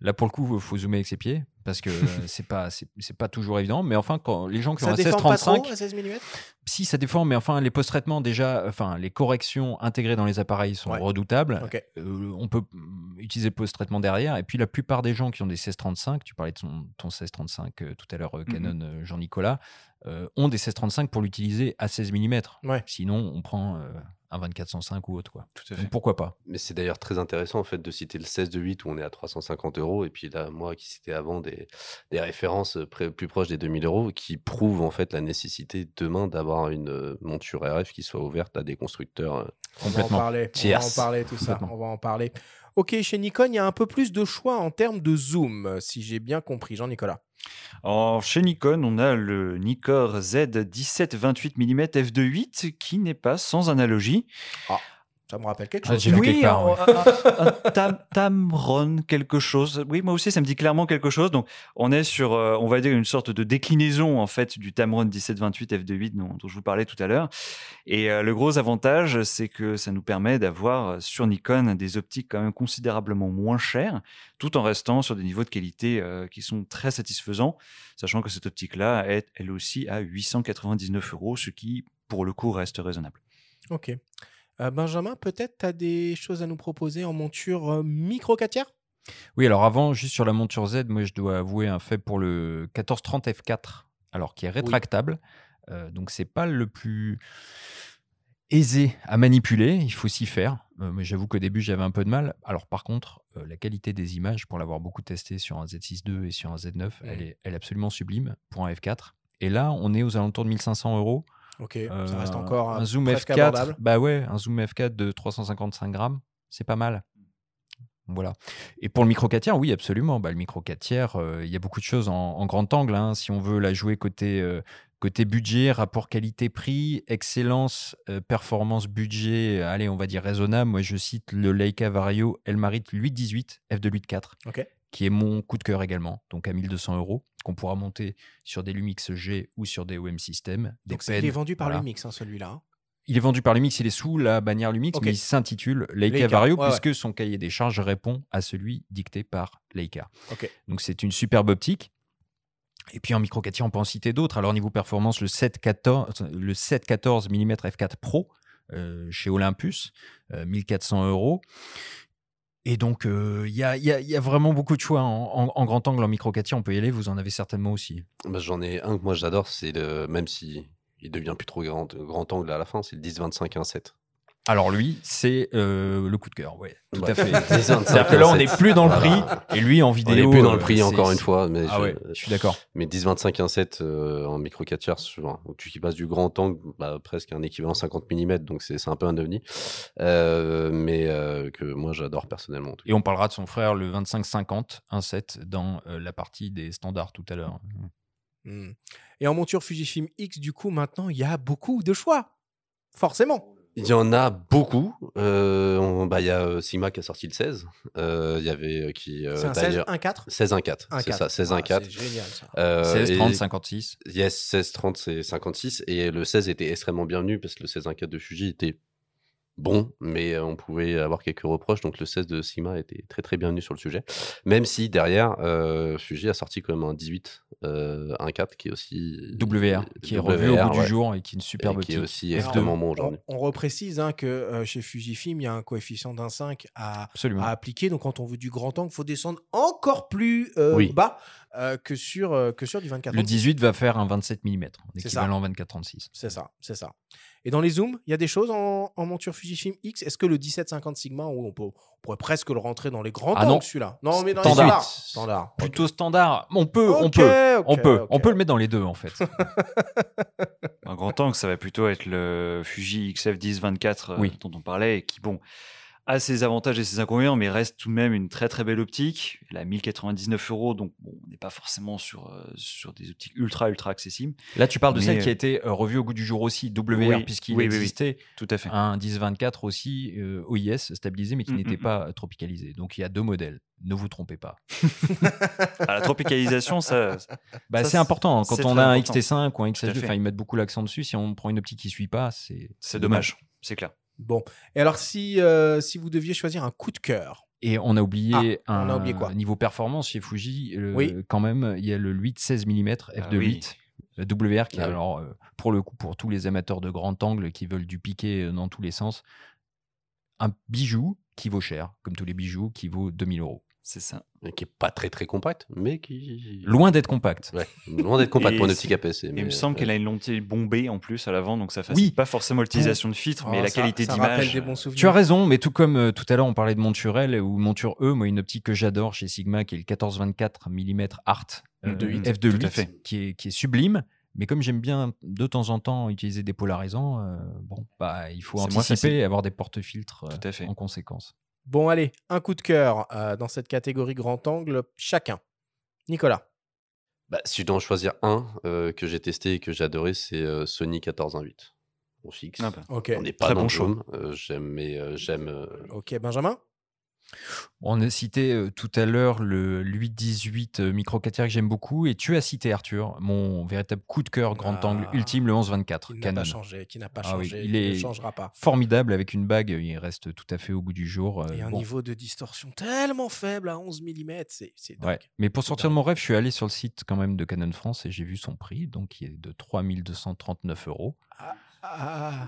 [SPEAKER 3] Là, pour le coup, il faut zoomer avec ses pieds parce que euh, c'est pas c'est pas toujours évident. Mais enfin, quand les gens qui ont un
[SPEAKER 1] déforme pas
[SPEAKER 3] 16-35,
[SPEAKER 1] trop à 16 mm
[SPEAKER 3] si ça déforme, mais enfin, les post-traitements déjà, enfin, les corrections intégrées dans les appareils sont
[SPEAKER 1] Ouais.
[SPEAKER 3] redoutables. Euh, on peut utiliser le post-traitement derrière. Et puis, la plupart des gens qui ont des 16-35, tu parlais de ton, ton 16-35 euh, tout à l'heure, euh, Canon euh, Jean-Nicolas, ont des 16-35 pour l'utiliser à 16 mm.
[SPEAKER 1] Ouais.
[SPEAKER 3] Sinon, on prend un 2405 ou autre. Quoi.
[SPEAKER 5] Tout à
[SPEAKER 3] Donc, pourquoi pas?
[SPEAKER 4] Mais c'est d'ailleurs très intéressant en fait de citer le 16 de 8 où on est à 350 euros et puis là moi qui citais avant des, des références près- plus proches des 2000 euros qui prouvent en fait la nécessité demain d'avoir une euh, monture RF qui soit ouverte à des constructeurs. euh.
[SPEAKER 1] On va en
[SPEAKER 3] Complètement.
[SPEAKER 1] parler, on va en parler tout ça. On va en parler. Ok, chez Nikon, il y a un peu plus de choix en termes de zoom, si j'ai bien compris, Jean-Nicolas.
[SPEAKER 5] Alors, chez Nikon, on a le Nikkor Z 17-28 mm f2.8 qui n'est pas sans analogie.
[SPEAKER 1] Ça me rappelle quelque
[SPEAKER 3] Ah,
[SPEAKER 1] chose.
[SPEAKER 5] un- un- un tam- Tamron, quelque chose. Oui, moi aussi, ça me dit clairement quelque chose. Donc, on est sur, euh, on va dire, une sorte de déclinaison, en fait, du Tamron 1728 f2.8 dont, dont je vous parlais tout à l'heure. Et euh, le gros avantage, c'est que ça nous permet d'avoir euh, sur Nikon des optiques quand même considérablement moins chères, tout en restant sur des niveaux de qualité euh, qui sont très satisfaisants, sachant que cette optique-là est, elle aussi, à 899 euros, ce qui, pour le coup, reste raisonnable.
[SPEAKER 1] Ok. Euh, Benjamin, peut-être tu as des choses à nous proposer en monture euh, micro 4 tiers
[SPEAKER 3] Oui, alors avant, juste sur la monture Z, moi je dois avouer un fait pour le 1430 F4, alors qui est rétractable. Euh, donc c'est pas le plus aisé à manipuler, il faut s'y faire. Euh, mais j'avoue qu'au début j'avais un peu de mal. Alors par contre, euh, la qualité des images, pour l'avoir beaucoup testé sur un Z6 II et sur un Z9, elle, est, elle est absolument sublime pour un F4. Et là, on est aux alentours de 1500 euros.
[SPEAKER 1] Ok, ça
[SPEAKER 3] Euh,
[SPEAKER 1] reste encore
[SPEAKER 3] un
[SPEAKER 1] euh,
[SPEAKER 3] zoom
[SPEAKER 1] presque
[SPEAKER 3] F4.
[SPEAKER 1] abordable.
[SPEAKER 3] Bah ouais, un zoom F4 de 355 grammes, c'est pas mal. Voilà. Et pour le micro 4 tiers, oui, absolument. Bah, le micro 4 tiers, euh, il y a beaucoup de choses en, en grand angle. hein. Si on veut la jouer côté, euh, côté budget, rapport qualité-prix, excellence, euh, performance, budget, allez, on va dire raisonnable. Moi, je cite le Leica Vario Elmarit 818 f2.8.4,
[SPEAKER 1] Ok.
[SPEAKER 3] Qui est mon coup de cœur également, donc à 1200 euros, qu'on pourra monter sur des Lumix G ou sur des OM System. Des
[SPEAKER 1] Donc, il est vendu par
[SPEAKER 3] voilà.
[SPEAKER 1] Lumix, hein, celui-là. hein.
[SPEAKER 3] Il est vendu par Lumix, il est sous la bannière Lumix, mais il s'intitule Leica,
[SPEAKER 1] Leica,
[SPEAKER 3] Vario,
[SPEAKER 1] ouais,
[SPEAKER 3] puisque son cahier des charges répond à celui dicté par Leica.
[SPEAKER 1] Ok.
[SPEAKER 3] Donc c'est une superbe optique. Et puis en micro 4 tiers, on peut en citer d'autres. Alors niveau performance, le 714, le 714 mm f4 Pro euh, chez Olympus, euh, 1400 euros. Et donc, euh, il y, a, y a- y a vraiment beaucoup de choix en, en- en grand angle, en micro 4 tiers. On peut y aller, vous en avez certainement aussi.
[SPEAKER 4] Bah, J'en ai un que moi j'adore, c'est le même si il devient plus trop grand, grand angle à la fin, c'est le 10-25 1.7.
[SPEAKER 3] Alors lui, c'est euh, le coup de cœur, ouais, tout
[SPEAKER 4] Ouais.
[SPEAKER 3] à fait.
[SPEAKER 4] 10-25,
[SPEAKER 3] C'est-à-dire que là, on
[SPEAKER 4] c'est-
[SPEAKER 3] n'est plus dans le prix,
[SPEAKER 4] Voilà.
[SPEAKER 3] et lui, en
[SPEAKER 4] On
[SPEAKER 3] vidéo.
[SPEAKER 4] n'est plus dans le
[SPEAKER 3] euh,
[SPEAKER 4] prix encore une fois, mais
[SPEAKER 3] Ah
[SPEAKER 4] je,
[SPEAKER 3] ouais, je suis d'accord.
[SPEAKER 4] mais 10-25 1.7 euh, en micro 4 tiers, enfin, où tu qui passes du grand angle, bah, presque un équivalent 50 mm, donc c'est un peu un ovni, Euh, mais euh, que moi j'adore personnellement. en tout cas.
[SPEAKER 3] Et on parlera de son frère, le 25-50, 1.7, dans euh, la partie des standards tout à l'heure.
[SPEAKER 1] Hmm. Et en monture Fujifilm X, du coup, maintenant, il y a beaucoup de choix. Forcément.
[SPEAKER 4] Il y en a beaucoup. Euh, bah, il y a euh, Sigma qui a sorti le 16. Euh, Il y avait euh, qui euh,
[SPEAKER 1] c'est un 16,
[SPEAKER 4] d'ailleurs
[SPEAKER 1] 1.4
[SPEAKER 4] 16 1.4. C'est
[SPEAKER 1] 1.4.
[SPEAKER 4] ça, 16
[SPEAKER 1] Ah,
[SPEAKER 4] 1.4.
[SPEAKER 1] C'est génial, ça.
[SPEAKER 4] Euh,
[SPEAKER 3] 16,
[SPEAKER 4] et-
[SPEAKER 3] 30, 56.
[SPEAKER 4] Yes, 16 30 c'est 56 et le 16 était extrêmement bienvenu parce que le 16 1.4 de Fuji était bon, mais euh, on pouvait avoir quelques reproches. Donc le 16 de Sigma était très très bienvenu sur le sujet. Même si derrière, euh, Fuji a sorti quand même un 18 euh, 1.4 qui est aussi
[SPEAKER 3] WR, qui est revu au
[SPEAKER 4] WR,
[SPEAKER 3] bout
[SPEAKER 4] ouais,
[SPEAKER 3] du jour et qui est une
[SPEAKER 4] et
[SPEAKER 3] superbe
[SPEAKER 4] qui est aussi extrêmement bon
[SPEAKER 1] On,
[SPEAKER 4] aujourd'hui.
[SPEAKER 1] on reprécise hein, que euh, chez Fujifilm, il y a un coefficient d'un 5 à, appliquer. Donc, quand on veut du grand angle, il faut descendre encore plus euh,
[SPEAKER 4] Oui.
[SPEAKER 1] bas euh, que, sur, euh, que sur du 24
[SPEAKER 3] Le 18 va faire un 27 mm, équivalent 24-36.
[SPEAKER 1] C'est ça, c'est ça. Et dans les zooms, il y a des choses en, en monture Fujifilm X? Est-ce que le 1750 Sigma, où on, peut, on pourrait presque le rentrer dans les grands
[SPEAKER 3] Ah non.
[SPEAKER 1] angles, celui-là Non, mais dans
[SPEAKER 3] Standard.
[SPEAKER 1] les standards. Standard.
[SPEAKER 3] Plutôt standard. On peut, on
[SPEAKER 1] Ok,
[SPEAKER 3] peut,
[SPEAKER 1] ok,
[SPEAKER 3] on peut, on peut le mettre dans les deux en fait.
[SPEAKER 5] Un grand angle, ça va plutôt être le Fuji XF10-24 euh,
[SPEAKER 3] Oui.
[SPEAKER 5] dont on parlait, et qui, bon, a ses avantages et ses inconvénients, mais reste tout de même une très très belle optique. Elle a 1099 euros, donc bon, on n'est pas forcément sur, euh, sur des optiques ultra ultra accessibles.
[SPEAKER 3] Là, tu parles de celle qui a
[SPEAKER 5] euh,
[SPEAKER 3] été euh, revue au goût du jour aussi, WR,
[SPEAKER 5] Oui,
[SPEAKER 3] puisqu'il
[SPEAKER 5] oui, oui, oui.
[SPEAKER 3] existait
[SPEAKER 5] Tout à fait.
[SPEAKER 3] un 10-24 aussi euh, OIS stabilisé, mais qui
[SPEAKER 5] Mm,
[SPEAKER 3] n'était
[SPEAKER 5] mm,
[SPEAKER 3] pas tropicalisé. Donc il y a deux modèles. Ne vous trompez pas.
[SPEAKER 5] À la tropicalisation, ça,
[SPEAKER 3] Bah,
[SPEAKER 5] Ça,
[SPEAKER 3] c'est important. Quand on a un
[SPEAKER 5] important.
[SPEAKER 3] XT5 ou un
[SPEAKER 5] Tout à
[SPEAKER 3] XS2,
[SPEAKER 5] fait.
[SPEAKER 3] enfin, ils mettent beaucoup l'accent dessus. Si on prend une optique qui suit pas, c'est
[SPEAKER 5] c'est dommage. C'est clair.
[SPEAKER 1] Bon. Et alors, si, euh, si vous deviez choisir un coup de cœur,
[SPEAKER 3] Et on a oublié
[SPEAKER 1] Ah,
[SPEAKER 3] un
[SPEAKER 1] on a oublié quoi?
[SPEAKER 3] niveau performance chez Fuji. euh,
[SPEAKER 1] Oui.
[SPEAKER 3] Quand même, il y a le 8-16 mm f2.8
[SPEAKER 5] oui.
[SPEAKER 3] euh, WR qui est
[SPEAKER 4] Ah oui.
[SPEAKER 3] alors euh, pour le coup pour tous les amateurs de grand angle qui veulent du piqué dans tous les sens, un bijou qui vaut cher, comme tous les bijoux, qui vaut 2000 euros.
[SPEAKER 5] C'est ça.
[SPEAKER 4] Et qui est pas très très compact, mais qui
[SPEAKER 3] Loin d'être compact.
[SPEAKER 4] Ouais, loin d'être compact
[SPEAKER 5] Et
[SPEAKER 4] pour une optique APS-C.
[SPEAKER 5] Et il me semble qu'elle a une lentille bombée en plus à l'avant, donc ça
[SPEAKER 3] Oui.
[SPEAKER 5] facilite pas forcément l'utilisation de filtres, mais
[SPEAKER 1] Oh,
[SPEAKER 5] la
[SPEAKER 1] ça-
[SPEAKER 5] qualité d'image.
[SPEAKER 1] des bons souvenirs.
[SPEAKER 3] Tu as raison, mais tout comme euh, tout à l'heure on parlait de Monturel ou Monture E, moi une optique que j'adore chez Sigma qui est le 14-24 mm Art euh,
[SPEAKER 5] De huit,
[SPEAKER 3] f2.8
[SPEAKER 5] tout à fait.
[SPEAKER 3] qui est, qui est sublime. Mais comme j'aime bien de temps en temps utiliser des polarisants, euh, bon, bah, il faut anticiper et avoir des porte-filtres euh, en conséquence.
[SPEAKER 1] Bon, allez, un coup de cœur euh, dans cette catégorie grand angle, chacun. Nicolas.
[SPEAKER 4] Bah, si je dois en choisir un euh, que j'ai testé et que j'ai adoré, c'est euh, Sony 14-1.8. On fixe.
[SPEAKER 5] Ah bah.
[SPEAKER 4] On n'est pas
[SPEAKER 5] Très
[SPEAKER 4] dans
[SPEAKER 5] bon
[SPEAKER 4] le. Euh, j'aime, mais euh, j'aime. euh,
[SPEAKER 1] Ok, Benjamin.
[SPEAKER 3] On a cité euh, tout à l'heure le 8-18 euh, micro 4 tiers que j'aime beaucoup et tu as cité Arthur, mon véritable coup de cœur grand
[SPEAKER 1] Ah.
[SPEAKER 3] angle ultime, le 11-24
[SPEAKER 1] Qui n'a pas changé, qui n'a pas
[SPEAKER 3] Ah oui,
[SPEAKER 1] changé,
[SPEAKER 3] il est-
[SPEAKER 1] ne changera pas.
[SPEAKER 3] Formidable avec une bague, il reste tout à fait au bout du jour. euh,
[SPEAKER 1] Et un
[SPEAKER 3] bon.
[SPEAKER 1] niveau de distorsion tellement faible à 11 mm, c'est.
[SPEAKER 3] Ouais. Mais pour sortir de mon rêve, je suis allé sur le site quand même de Canon France et j'ai vu son prix, donc qui est de 3239 euros.
[SPEAKER 1] Ah.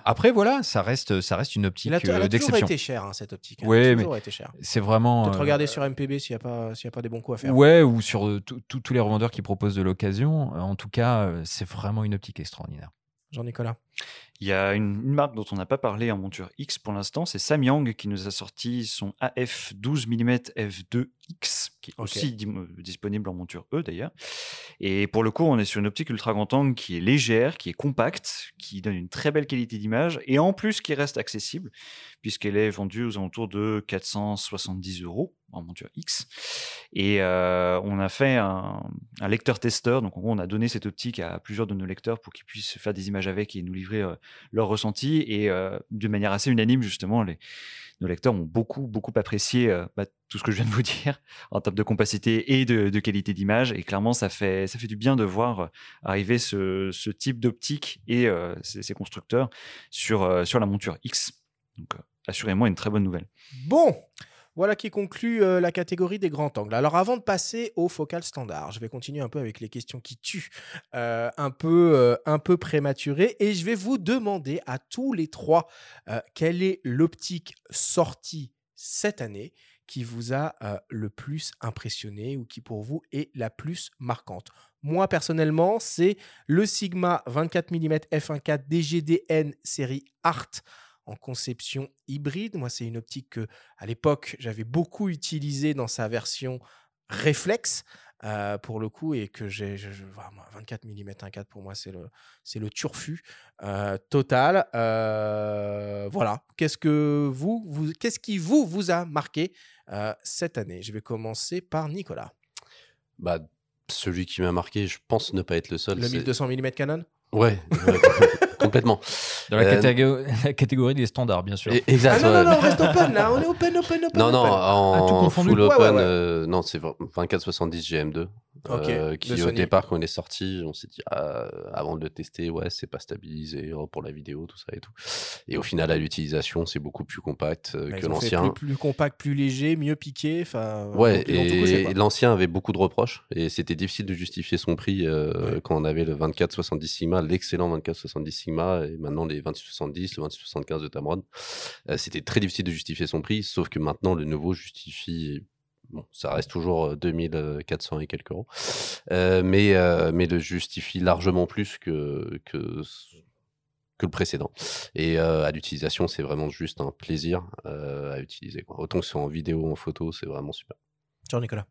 [SPEAKER 3] Après, voilà, ça reste, ça reste une optique
[SPEAKER 1] a, elle a
[SPEAKER 3] euh,
[SPEAKER 1] toujours
[SPEAKER 3] d'exception.
[SPEAKER 1] été chère, hein, cette optique. Elle
[SPEAKER 3] Ouais,
[SPEAKER 1] a toujours été chère.
[SPEAKER 3] C'est vraiment.
[SPEAKER 1] Peut-être
[SPEAKER 3] euh,
[SPEAKER 1] regarder sur MPB s'il n'y a, pas- y a pas des bons coups à faire.
[SPEAKER 3] Ouais, ou sur euh, tous les revendeurs qui proposent de l'occasion. En tout cas, euh, c'est vraiment une optique extraordinaire.
[SPEAKER 1] Jean-Nicolas.
[SPEAKER 5] Il y a une, une marque dont on n'a pas parlé en monture X pour l'instant, c'est Samyang qui nous a sorti son AF 12 mm f2X, qui est aussi euh, disponible en monture E d'ailleurs. Et pour le coup, on est sur une optique ultra grand angle qui est légère, qui est compacte, qui donne une très belle qualité d'image et en plus qui reste accessible puisqu'elle est vendue aux alentours de 470 euros en monture X. Et euh, on a fait un, un lecteur testeur, donc en gros, on a donné cette optique à plusieurs de nos lecteurs pour qu'ils puissent faire des images avec et nous livrer leur ressenti. Et de manière assez unanime, justement, les, nos lecteurs ont beaucoup, beaucoup apprécié bah, tout ce que je viens de vous dire en termes de compacité et de, qualité d'image. Et clairement, ça fait, ça fait du bien de voir arriver ce, type d'optique et ces, ces constructeurs sur, sur la monture X. Donc, assurément, une très bonne nouvelle.
[SPEAKER 1] Bon, voilà qui conclut euh, la catégorie des grands angles. Alors avant de passer au focal standard, je vais continuer un peu avec les questions qui tuent, euh, un, peu, euh, un peu prématurées, et je vais vous demander à tous les trois quelle est l'optique sortie cette année qui vous a le plus impressionné ou qui pour vous est la plus marquante? Moi personnellement, c'est le Sigma 24 mm f1.4 DGDN série Art en conception hybride. Moi, c'est une optique que, à l'époque, j'avais beaucoup utilisée dans sa version réflexe. Euh, pour le coup et que j'ai 24 mm 1.4 pour moi c'est le c'est le turfu euh, total. Euh, voilà. Qu'est-ce que vous, vous qu'est-ce qui vous vous a marqué cette année? Je vais commencer par Nicolas.
[SPEAKER 4] Bah celui qui m'a marqué je pense ne pas être le seul
[SPEAKER 1] le 1200 mm Canon?
[SPEAKER 4] Ouais complètement.
[SPEAKER 3] Dans euh, la, catégorie, des standards, bien sûr.
[SPEAKER 4] Exact.
[SPEAKER 1] Ah non, non, non, reste open là, on est open, open, open.
[SPEAKER 4] Non, non, en full open,
[SPEAKER 1] euh,
[SPEAKER 4] non, c'est 2470 GM2. Euh, qui au départ quand il est sorti on s'est dit ah, avant de le tester ouais c'est pas stabilisé oh, pour la vidéo tout ça et tout. Et au final à l'utilisation c'est beaucoup plus compact bah, que l'ancien.
[SPEAKER 1] plus, plus, compact plus léger mieux piqué enfin
[SPEAKER 4] ouais et, l'ancien avait beaucoup de reproches et c'était difficile de justifier son prix quand on avait le 2470 Sigma l'excellent 2470 Sigma et maintenant les 2670 le 2675 de Tamron. C'était très difficile de justifier son prix sauf que maintenant le nouveau justifie Bon, ça reste toujours 2400 et quelques euros, mais, mais le justifie largement plus que, que, que le précédent. Et à l'utilisation, c'est vraiment juste un plaisir à utiliser. Autant que ce soit en vidéo ou en photo, c'est vraiment super.
[SPEAKER 1] Ciao Nicolas.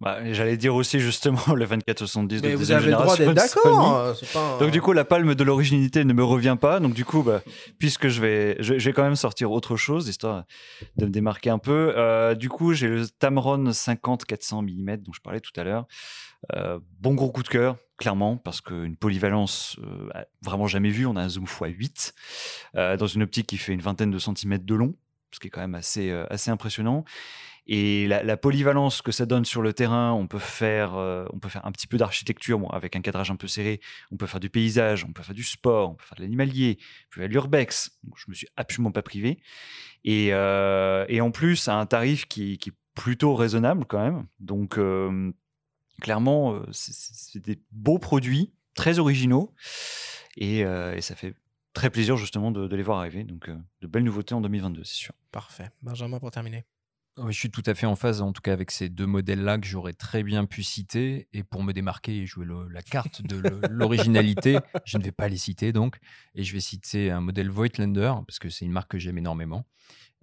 [SPEAKER 5] Bah, J'allais dire aussi justement le 2470
[SPEAKER 1] Mais
[SPEAKER 5] de
[SPEAKER 1] vous avez le droit d'être d'accord.
[SPEAKER 5] Hein, donc du coup, la palme de l'originalité ne me revient pas. Donc du coup, bah, puisque je vais, je, vais quand même sortir autre chose, histoire de me démarquer un peu. Euh, du coup, j'ai le Tamron 50-400 mm dont je parlais tout à l'heure. Euh, bon gros coup de cœur, clairement, parce qu'une polyvalence euh, vraiment jamais vue. On a un zoom x8 dans une optique qui fait une vingtaine de centimètres de long, ce qui est quand même assez, assez impressionnant. Et la, polyvalence que ça donne sur le terrain, on peut faire, euh, on peut faire un petit peu d'architecture avec un cadrage un peu serré. On peut faire du paysage, on peut faire du sport, on peut faire de l'animalier, on peut faire de l'urbex. Donc, je me suis absolument pas privé. Et, euh, et en plus, à un tarif qui, est plutôt raisonnable quand même. Donc, euh, clairement, c'est des beaux produits, très originaux. Et, ça fait très plaisir justement de, de les voir arriver. Donc, de belles nouveautés en 2022, c'est sûr.
[SPEAKER 1] Parfait. Benjamin, pour terminer
[SPEAKER 3] je suis tout à fait en phase, en tout cas avec ces deux modèles-là que j'aurais très bien pu citer. Et pour me démarquer et jouer la carte de l'originalité, je ne vais pas les citer donc. Et je vais citer un modèle Voigtlander, parce que c'est une marque que j'aime énormément,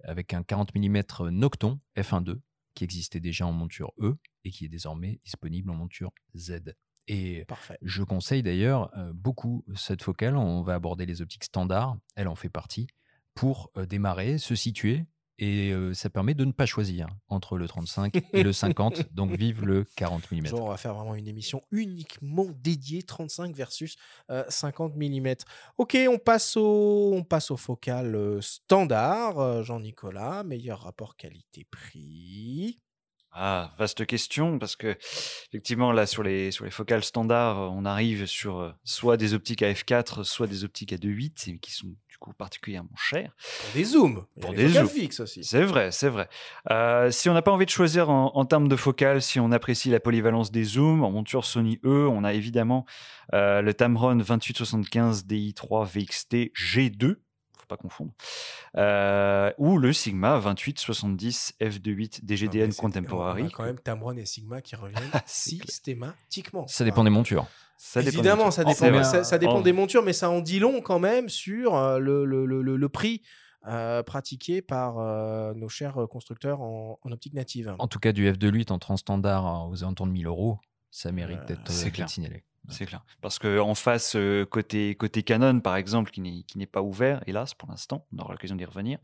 [SPEAKER 3] avec un 40 mm Nocton F1.2 qui existait déjà en monture E et qui est désormais disponible en monture Z. Et
[SPEAKER 1] Parfait.
[SPEAKER 3] je conseille d'ailleurs beaucoup cette focale. On va aborder les optiques standards, elle en fait partie, pour démarrer, se situer et ça permet de ne pas choisir entre le 35 et le 50. donc vive le 40 mm.
[SPEAKER 1] on va faire vraiment une émission uniquement dédiée 35 versus 50 mm. Ok, on passe au, on passe au focal standard. Jean-Nicolas, meilleur rapport qualité-prix.
[SPEAKER 5] Ah, vaste question, parce que effectivement, là, sur les, sur les focales standards, on arrive sur soit des optiques à f4, soit des optiques à 2.8, qui sont particulièrement cher.
[SPEAKER 1] Pour des zooms.
[SPEAKER 5] Pour des zooms. fixes
[SPEAKER 1] aussi.
[SPEAKER 5] C'est vrai, c'est vrai. Euh, si on n'a pas envie de choisir en, termes de focale, si on apprécie la polyvalence des zooms, en monture Sony E, on a évidemment euh, le Tamron 2875 DI3 VXT G2 faut pas confondre, euh, ou le Sigma 2870 f2.8 DGDN Contemporary.
[SPEAKER 1] On a quand même Tamron et Sigma qui reviennent systématiquement.
[SPEAKER 3] Ça dépend des montures.
[SPEAKER 1] Évidemment, ça dépend, ça, dépend des montures, mais ça en dit long quand même sur euh, le, le, le, le prix euh, pratiqué par euh, nos chers constructeurs en, optique native.
[SPEAKER 3] En tout cas, du F2.8 en transstandard aux alentours de 1000 euros, ça mérite d'être signalé.
[SPEAKER 5] C'est clair. Parce qu'en face, euh, côté, côté Canon, par exemple, qui n'est pas ouvert, hélas, pour l'instant, on aura l'occasion d'y revenir,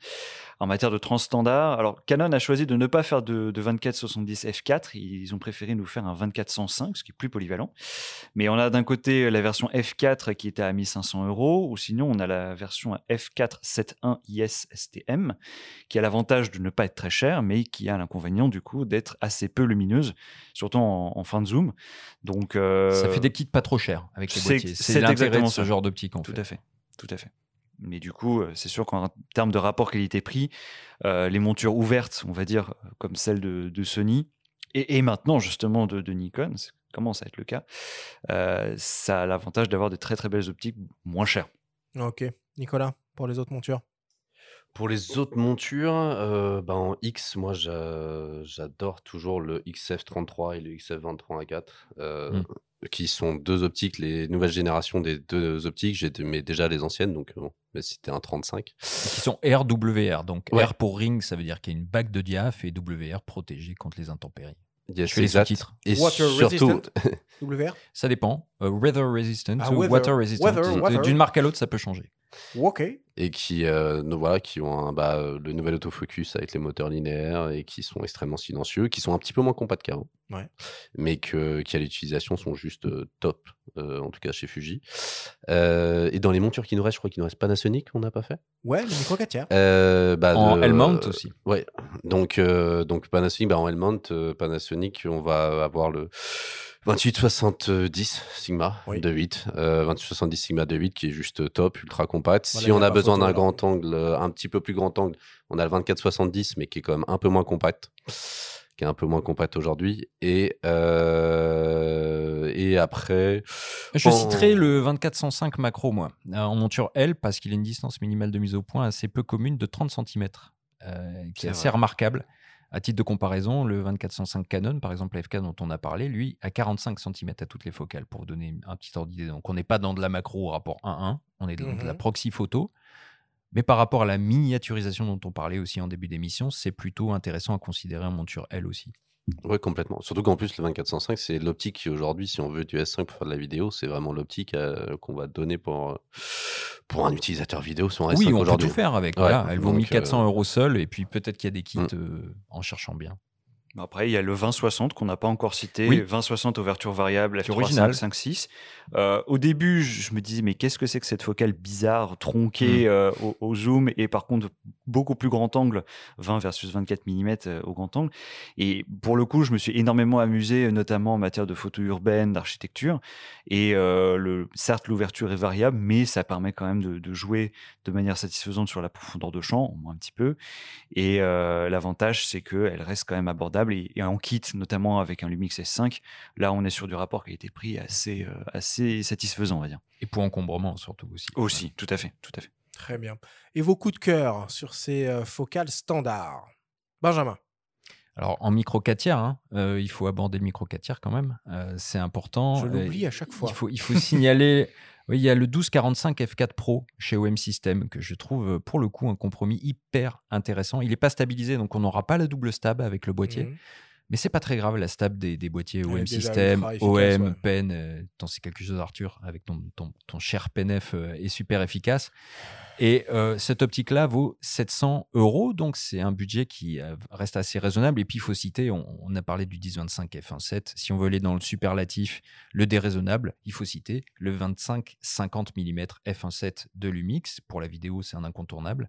[SPEAKER 5] en matière de transstandard, alors Canon a choisi de ne pas faire de, de 24-70 f4, ils ont préféré nous faire un 24-105, ce qui est plus polyvalent. Mais on a d'un côté la version f4 qui était à 1500 euros, ou sinon on a la version f4 7.1 IS STM, qui a l'avantage de ne pas être très cher, mais qui a l'inconvénient du coup d'être assez peu lumineuse, surtout en, fin de zoom. Donc,
[SPEAKER 3] euh, Ça fait des kits pas trop cher avec les boîtiers. C'est l'intérêt de ce genre d'optique en
[SPEAKER 5] Tout à fait. Tout à fait. Mais du coup, euh, c'est sûr qu'en termes de rapport qualité-prix, euh, les montures ouvertes, on va dire, comme celle de, Sony, et, maintenant justement de, Nikon, ça commence à être le cas, euh, ça a l'avantage d'avoir de très très belles optiques moins chères.
[SPEAKER 1] Ok. Nicolas, pour les autres montures
[SPEAKER 4] Pour les autres montures, euh, bah, en X, moi j'a- j'adore toujours le XF33 et le XF23 A4, euh,
[SPEAKER 3] Mm.
[SPEAKER 4] qui sont deux optiques, les nouvelles générations des deux optiques. J'ai mais déjà les anciennes, donc bon, mais c'était un 35.
[SPEAKER 3] Qui sont RWR. Donc
[SPEAKER 4] Ouais.
[SPEAKER 3] R pour ring, ça veut dire qu'il y a une bague de diaph et WR protégé contre les intempéries.
[SPEAKER 4] Yes,
[SPEAKER 3] Je fais les
[SPEAKER 4] exact.
[SPEAKER 3] sous-titres.
[SPEAKER 4] Et
[SPEAKER 1] Water
[SPEAKER 4] surtout,
[SPEAKER 1] resistant. WR
[SPEAKER 3] Ça dépend. Euh, weather resistant
[SPEAKER 1] Ah,
[SPEAKER 3] ou
[SPEAKER 1] weather-
[SPEAKER 3] water resistant.
[SPEAKER 1] weather.
[SPEAKER 3] D'une marque à l'autre, ça peut changer.
[SPEAKER 1] Ok.
[SPEAKER 4] et qui, euh, nous voilà, qui ont un, bah, euh, le nouvel autofocus avec les moteurs linéaires et qui sont extrêmement silencieux, qui sont un petit peu moins compacts qu'avant,
[SPEAKER 1] Ouais.
[SPEAKER 4] mais que, qui à l'utilisation sont juste euh, top, euh, en tout cas chez Fuji. Euh, et dans les montures qui nous restent, je crois qu'il nous reste Panasonic, on n'a pas fait.
[SPEAKER 1] Ouais, le micro 4 tiers.
[SPEAKER 4] Euh, bah,
[SPEAKER 3] En L-mount aussi.
[SPEAKER 4] Ouais, donc, euh, donc Panasonic, bah, en L-mount, euh, Panasonic, on va avoir le 2870 Sigma
[SPEAKER 1] Oui.
[SPEAKER 4] de 8, euh, 2870 Sigma de 8 qui est juste top, ultra compact.
[SPEAKER 1] Voilà,
[SPEAKER 4] si on
[SPEAKER 1] a
[SPEAKER 4] besoin d'un grand angle, euh, un petit peu plus grand angle, on a le 2470 mais qui est quand même un peu moins compact, qui est un peu moins compact aujourd'hui. Et, euh, et après,
[SPEAKER 3] Je
[SPEAKER 4] en-
[SPEAKER 3] citerai le 2405 macro, moi, euh, en monture L, parce qu'il a une distance minimale de mise au point assez peu commune de 30 cm, qui est assez remarquable. À titre de comparaison, le 2405 Canon, par exemple, la FK dont on a parlé, lui, a 45 cm à toutes les focales, pour vous donner un petit ordre d'idée. Donc, on n'est pas dans de la macro au rapport 1-1, on est dans de la
[SPEAKER 1] Mhm.
[SPEAKER 3] proxy photo. Mais par rapport à la miniaturisation dont on parlait aussi en début d'émission, c'est plutôt intéressant à considérer en monture L aussi.
[SPEAKER 4] Ouais, complètement. Surtout qu'en plus, le 2405, c'est l'optique qui aujourd'hui, si on veut du S5 pour faire de la vidéo, c'est vraiment l'optique euh, qu'on va donner pour, euh, pour un utilisateur vidéo sur un
[SPEAKER 3] Oui,
[SPEAKER 4] S5
[SPEAKER 3] on peut
[SPEAKER 4] aujourd'hui.
[SPEAKER 3] tout faire avec.
[SPEAKER 4] Ouais,
[SPEAKER 3] voilà. Elle vaut
[SPEAKER 4] donc,
[SPEAKER 3] 1400
[SPEAKER 4] euh,
[SPEAKER 3] euros seule, et puis peut-être qu'il y a des kits
[SPEAKER 4] Mm.
[SPEAKER 3] euh, en cherchant bien.
[SPEAKER 5] Après, il y a le 2060 qu'on n'a pas encore cité.
[SPEAKER 3] Oui.
[SPEAKER 5] 2060 ouverture variable,
[SPEAKER 3] Qui est
[SPEAKER 5] f3,
[SPEAKER 3] original.
[SPEAKER 5] 5, 5, 6. Euh, au début, je me disais, mais qu'est-ce que c'est que cette focale bizarre, tronquée euh, au, au zoom et par contre beaucoup plus grand angle, 20 versus 24 mm euh, au grand angle. Et pour le coup, je me suis énormément amusé, euh, notamment en matière de photo urbaine, d'architecture. Et le, certes, l'ouverture est variable, mais ça permet quand même de, de jouer de manière satisfaisante sur la profondeur de champ, au moins un petit peu. Et l'avantage, c'est qu'elle reste quand même abordable et, et en kit, notamment avec un Lumix S5, là, on est sur du rapport qui a été pris assez, euh, assez satisfaisant, on va dire.
[SPEAKER 3] Et pour encombrement surtout aussi.
[SPEAKER 5] Aussi, tout à fait, tout à fait.
[SPEAKER 1] Très bien. Et vos coups de cœur sur ces euh, focales standards? Benjamin.
[SPEAKER 3] Alors en micro 4 tiers, hein, euh, il faut aborder le micro 4 tiers quand même. Euh, c'est important.
[SPEAKER 1] Je
[SPEAKER 3] Euh,
[SPEAKER 1] l'oublie à chaque fois.
[SPEAKER 3] Il faut, il faut signaler. Il y a le 1245 F4 Pro chez OM System que je trouve euh, pour le coup un compromis hyper intéressant. Il n'est pas stabilisé, donc on n'aura pas la double stab avec le boîtier.
[SPEAKER 1] Mhm.
[SPEAKER 3] Mais c'est pas très grave, la stab des, des boîtiers OM System,
[SPEAKER 1] efficace,
[SPEAKER 3] OM,
[SPEAKER 1] ouais.
[SPEAKER 3] Pen, euh, t'en sais quelque chose Arthur, avec ton, ton, ton cher PenF euh, est super efficace. Et euh, cette optique-là vaut 700 euros, donc c'est un budget qui euh, reste assez raisonnable. Et puis il faut citer, on, on a parlé du 10-25 f1.7, si on veut aller dans le superlatif, le déraisonnable, il faut citer le 25-50 mm f1.7 de Lumix. Pour la vidéo, c'est un incontournable.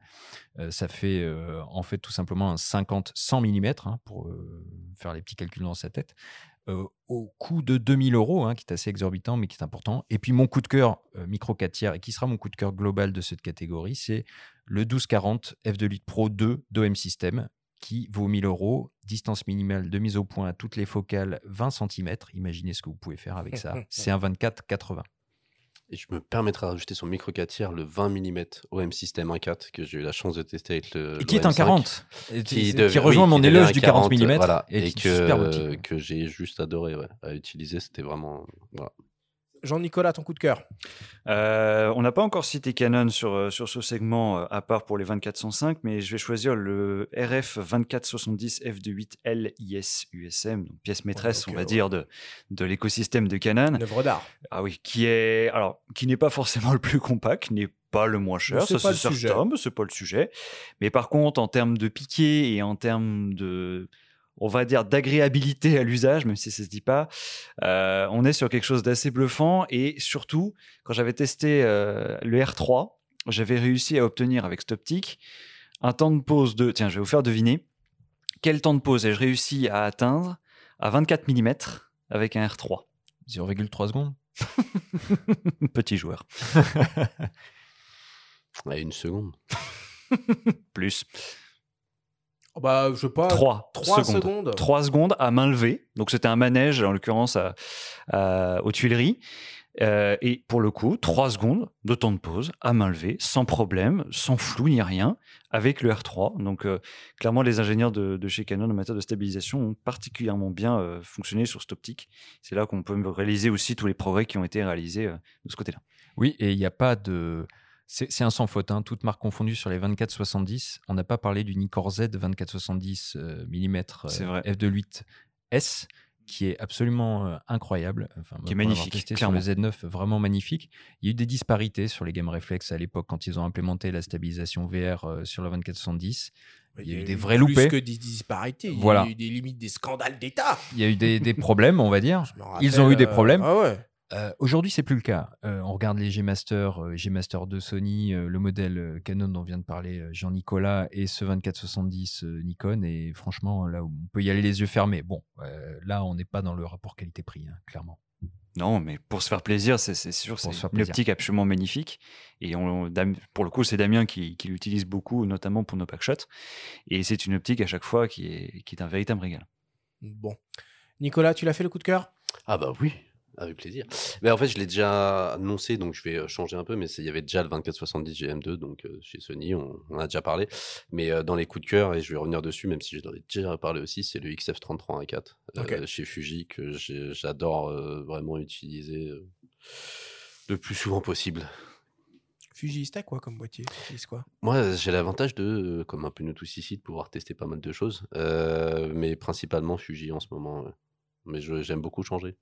[SPEAKER 3] Ça fait en fait tout simplement un 50-100 mm hein, pour euh, faire les petits calculs dans sa tête. euh, au coût de 2000 euros, hein, qui est assez exorbitant, mais qui est important. Et puis mon coup de cœur euh, micro 4 tiers, et qui sera mon coup de cœur global de cette catégorie, c'est le 1240 F2 Pro 2 d'OM System, qui vaut 1000 euros, distance minimale de mise au point à toutes les focales 20 cm. Imaginez ce que vous pouvez faire avec ça. C'est un 24-80.
[SPEAKER 4] Et je me permettrai de rajouter sur micro 4 tiers le 20 mm OM System 1.4 que j'ai eu la chance de tester avec le.
[SPEAKER 3] Et qui est un
[SPEAKER 4] l'OM5,
[SPEAKER 3] 40. Et
[SPEAKER 4] Qui,
[SPEAKER 3] rejoint
[SPEAKER 4] oui,
[SPEAKER 3] mon éloge du 40 mm.
[SPEAKER 4] Voilà,
[SPEAKER 3] et,
[SPEAKER 4] et,
[SPEAKER 3] qui est une super optique.
[SPEAKER 4] que, que j'ai juste adoré ouais, à utiliser. C'était vraiment. Voilà.
[SPEAKER 1] Jean-Nicolas, ton coup de cœur
[SPEAKER 5] Euh, on n'a pas encore cité Canon sur, euh, sur ce segment, euh, à part pour les 2405, mais je vais choisir le RF 2470 f2.8L IS USM, donc pièce maîtresse, on va
[SPEAKER 1] ouais.
[SPEAKER 5] dire, de, de l'écosystème de Canon.
[SPEAKER 1] Une œuvre d'art.
[SPEAKER 5] Ah oui, qui est alors qui n'est pas forcément le plus compact, n'est pas le moins cher, ça
[SPEAKER 1] pas
[SPEAKER 5] c'est
[SPEAKER 1] le sujet.
[SPEAKER 5] certain, mais c'est pas le sujet. Mais par contre, en termes de piqué et en termes de on va dire d'agréabilité à l'usage, même si ça se dit pas, euh, on est sur quelque chose d'assez bluffant. Et surtout, quand j'avais testé euh, le R3, j'avais réussi à obtenir avec cette optique un temps de pause de, tiens, je vais vous faire deviner, quel temps de pause ai-je réussi à atteindre à 24 mm avec un R3
[SPEAKER 3] 0,3 secondes.
[SPEAKER 5] Petit joueur.
[SPEAKER 4] Ouais, une seconde.
[SPEAKER 5] Plus.
[SPEAKER 1] Oh bah, je sais pas.
[SPEAKER 5] 3,
[SPEAKER 1] trois
[SPEAKER 5] secondes.
[SPEAKER 1] secondes.
[SPEAKER 5] 3 secondes à main levée. Donc c'était un manège, en l'occurrence à- à- aux Tuileries. Euh, et pour le coup, 3 secondes de temps de pause à main levée, sans problème, sans flou ni rien, avec le R3. Donc, euh, clairement, les ingénieurs de, de, chez Canon en matière de stabilisation ont particulièrement bien euh, fonctionné sur cette optique. C'est là qu'on peut réaliser aussi tous les progrès qui ont été réalisés de ce côté-là.
[SPEAKER 3] Oui, et il n'y a pas de. C'est un sans faute, hein. toute marque confondue sur les 24-70. On n'a pas parlé du Nikkor Z 24-70 mm f2.8 S qui est absolument euh, incroyable.
[SPEAKER 5] Enfin, qui est magnifique.
[SPEAKER 3] Testé sur le Z9, vraiment magnifique. Il y a eu des disparités sur les Game Reflex à l'époque quand ils ont implémenté la stabilisation VR euh, sur le 2470. Il y, a eu des vrais loupés.
[SPEAKER 1] Plus que des disparités. Il y a eu des limites, des scandales d'État.
[SPEAKER 3] Il y a eu des, des problèmes, on va dire. Ils ont eu des problèmes.
[SPEAKER 1] Ah ouais.
[SPEAKER 3] Euh, aujourd'hui, c'est plus le cas. Euh, on regarde les G-Master, euh, G-Master de Sony, le modèle Canon dont vient de parler Jean-Nicolas et ce 2470 Nikon. Et franchement, là, on peut y aller les yeux fermés. Bon, là, on n'est pas dans le rapport qualité-prix, hein, clairement.
[SPEAKER 5] Non, mais pour se faire plaisir, c'est sûr, c'est une optique absolument magnifique. Et on, pour le coup, c'est Damien qui, l'utilise beaucoup, notamment pour nos packshots. Et c'est une optique à chaque fois qui est, qui est un véritable régal.
[SPEAKER 1] Bon. Nicolas, tu l'as fait le coup de cœur?
[SPEAKER 4] Ah bah oui, avec plaisir. Mais en fait, je l'ai déjà annoncé, donc je vais euh, changer un peu, mais il y avait déjà le 2470 GM2, donc euh, chez Sony, on, en a déjà parlé. Mais euh, dans les coups de cœur, et je vais revenir dessus, même si j'en ai déjà parlé aussi, c'est le XF33 A4 chez Fuji, que j'adore vraiment utiliser le plus souvent possible.
[SPEAKER 1] Fuji, c'était quoi comme boîtier? Quoi?
[SPEAKER 4] Moi, j'ai l'avantage de, comme un peu nous tous ici, de pouvoir tester pas mal de choses, mais principalement Fuji en ce moment. Mais j'aime beaucoup changer.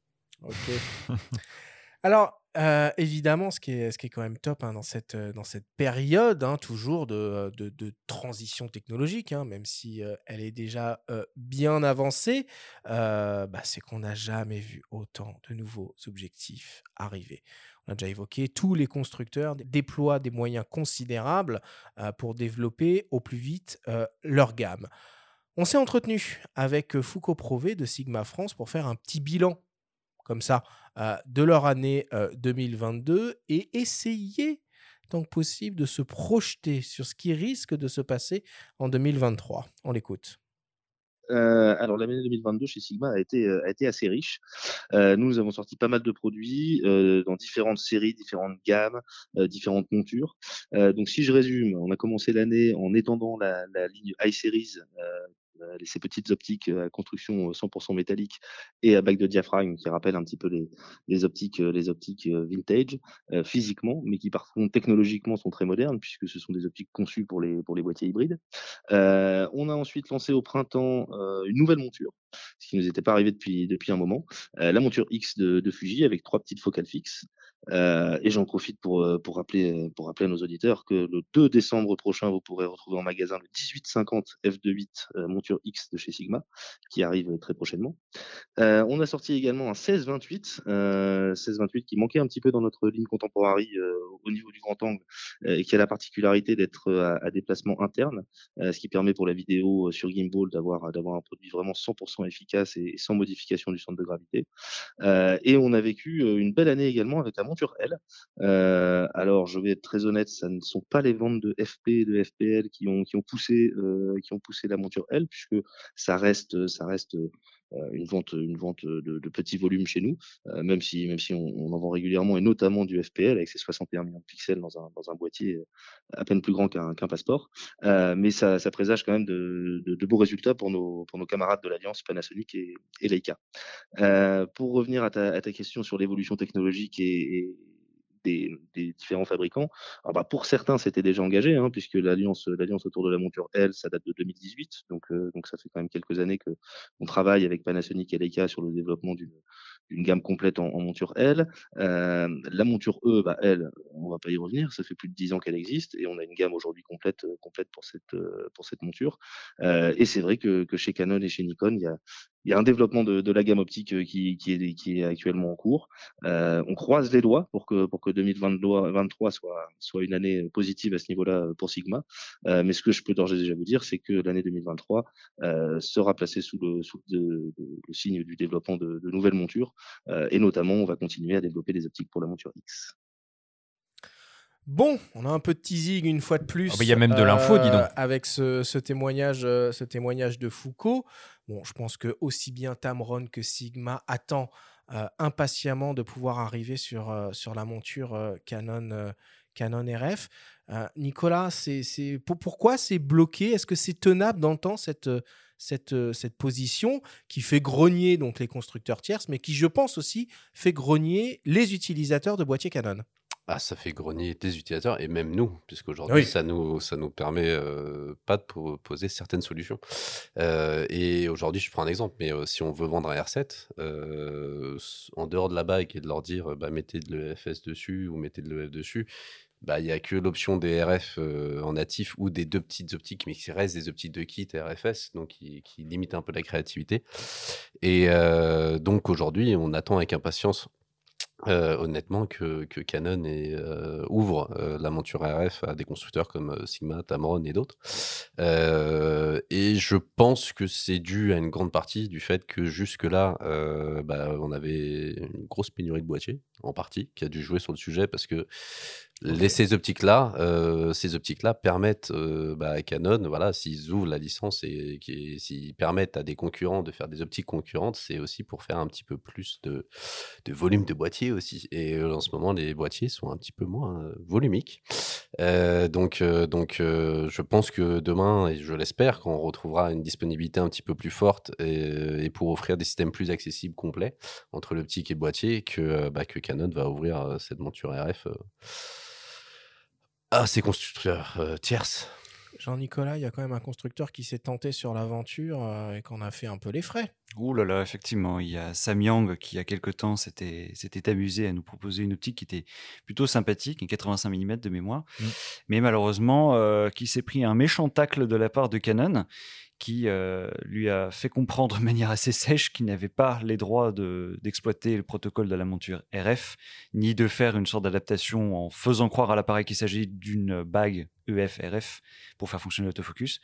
[SPEAKER 1] Alors, euh, évidemment, ce qui, est, ce qui est quand même top hein, dans, cette, euh, dans cette période, hein, toujours de, de, de, transition technologique, hein, même si euh, elle est déjà bien avancée, bah, c'est qu'on n'a jamais vu autant de nouveaux objectifs arriver. On a déjà évoqué, tous les constructeurs déploient des moyens considérables pour développer au plus vite leur gamme. On s'est entretenu avec Foucault Prové de Sigma France pour faire un petit bilan comme ça euh, de leur année 2022 euh, et essayer tant que possible de se projeter sur ce qui risque de se passer en 2023. On l'écoute.
[SPEAKER 7] Euh, alors l'année 2022 chez Sigma a été, assez riche. nous avons sorti pas mal de produits dans différentes séries, différentes gammes, différentes montures. donc si je résume, on a commencé l'année en étendant la, la ligne iSeries ces petites optiques à construction 100% métallique et à bac de diaphragme qui rappellent un petit peu les, les optiques, les optiques vintage physiquement, mais qui par contre technologiquement sont très modernes puisque ce sont des optiques conçues pour les, pour les boîtiers hybrides. On a ensuite lancé au printemps une nouvelle monture, ce qui ne nous était pas arrivé depuis, depuis un moment, la monture X de, de Fuji avec trois petites focales fixes. Euh, et j'en profite pour, euh, pour, rappeler, euh, pour rappeler à nos auditeurs que le 2 décembre prochain, vous pourrez retrouver en magasin le 1850 F28 monture X de chez Sigma, qui arrive très prochainement. on a sorti également un 1628, 1628 qui manquait un petit peu dans notre ligne contemporary au niveau du grand angle, et qui a la particularité d'être à, déplacement interne, ce qui permet pour la vidéo sur gimbal d'avoir un produit vraiment 100% efficace et, sans modification du centre de gravité. et on a vécu une belle année également avec la L. Euh, alors, je vais être très honnête, ça ne sont pas les ventes de FP et de FPL qui ont, poussé, euh, qui poussé L, puisque ça reste, ça reste une vente, une vente de, de petits volumes chez nous, euh, même si, même si on, on, en vend régulièrement et notamment du FPL avec ses 61 millions de pixels dans un, dans un boîtier à peine plus grand qu'un qu'un passeport. Euh, mais ça, ça, présage quand même de, de, de, beaux résultats pour nos, pour nos camarades de l'Alliance Panasonic et, et Leica. Euh, pour revenir à ta, à ta question sur l'évolution technologique et, et des, différents fabricants. Alors bah pour certains, c'était déjà engagé, hein, puisque l'alliance, l'alliance autour de la monture L, ça date de 2018, donc euh, donc ça fait quand même quelques années que on travaille avec Panasonic et Leica sur le développement d'une une gamme complète en, monture L. Euh, la monture E, bah, elle, on va pas y revenir, ça fait plus de 10 ans qu'elle existe et on a une gamme aujourd'hui complète, euh, pour cette, euh, monture. Euh, et c'est vrai que, que, chez Canon et chez Nikon, il y a, il y a un développement de, de la gamme optique euh, qui, qui, est, qui est actuellement en cours. Euh, on croise les doigts pour que, pour que 2023 soit, soit une année positive à ce niveau-là pour Sigma. Euh, mais ce que je peux d'ores et déjà vous dire, c'est que l'année 2023 sera placée sous le, sous le, signe du développement de, nouvelles montures euh, et notamment, on va continuer à développer des optiques pour la monture X.
[SPEAKER 1] Bon, on a un peu de teasing une fois de plus.
[SPEAKER 3] Ah bah, il y a même de l'info, dis donc. Euh,
[SPEAKER 1] avec ce, témoignage, euh, ce témoignage de Foucault. Bon, je pense que aussi bien Tamron que Sigma attend impatiemment de pouvoir arriver sur, sur la monture Canon, Canon RF. Nicolas, c'est, pourquoi c'est bloqué? Est-ce que c'est tenable dans le temps cette, cette, cette position qui fait grogner donc les constructeurs tierces, mais qui, je pense aussi, fait grogner les utilisateurs de boîtiers Canon?
[SPEAKER 4] Ah, ça fait grogner des utilisateurs et même nous, puisqu'aujourd'hui, ça nous, ça nous permet pas de proposer certaines solutions. et aujourd'hui, je prends un exemple, mais si on veut vendre un R7, en dehors de la bague et de leur dire bah, mettez de l'EFS dessus ou mettez de l'EF dessus, bah, il n'y a que l'option des RF en natif ou des deux petites optiques, mais qui restent des optiques de kit RFS, donc qui, qui limitent un peu la créativité. Et donc aujourd'hui, on attend avec impatience honnêtement, que, Canon ouvre la monture RF à des constructeurs comme Sigma, Tamron et d'autres. et je pense que c'est dû à une grande partie du fait que jusque-là, bah, on avait une grosse pénurie de boîtiers, en partie, qui a dû jouer sur le sujet parce que les, ces optiques-là, euh, ces optiques-là permettent euh, bah, à Canon, voilà, s'ils ouvrent la licence et, s'ils permettent à des concurrents de faire des optiques concurrentes, c'est aussi pour faire un petit peu plus de, de volume de boîtier aussi. Et euh, en ce moment, les boîtiers sont un petit peu moins volumiques. donc, donc, je pense que demain, et je l'espère, qu'on retrouvera une disponibilité un petit peu plus forte et, pour offrir des systèmes plus accessibles, complets entre l'optique et le boîtier, que, bah, que Canon va ouvrir cette monture RF ah, c'est constructeurs euh, tierces.
[SPEAKER 1] Jean-Nicolas, il y a quand même un constructeur qui s'est tenté sur l'aventure euh, et qu'on a fait un peu les frais.
[SPEAKER 5] Ouh là là, effectivement, il y a Samyang qui, il y a quelque temps, s'était amusé à nous proposer une optique qui était plutôt sympathique, une 85 mm de mémoire, mmh. mais malheureusement, euh, qui s'est pris un méchant tacle de la part de Canon qui euh, lui a fait comprendre de manière assez sèche qu'il n'avait pas les droits d'exploiter le protocole de la monture RF, ni de faire une sorte d'adaptation en faisant croire à l'appareil qu'il s'agit d'une bague EF-RF pour faire fonctionner l'autofocus.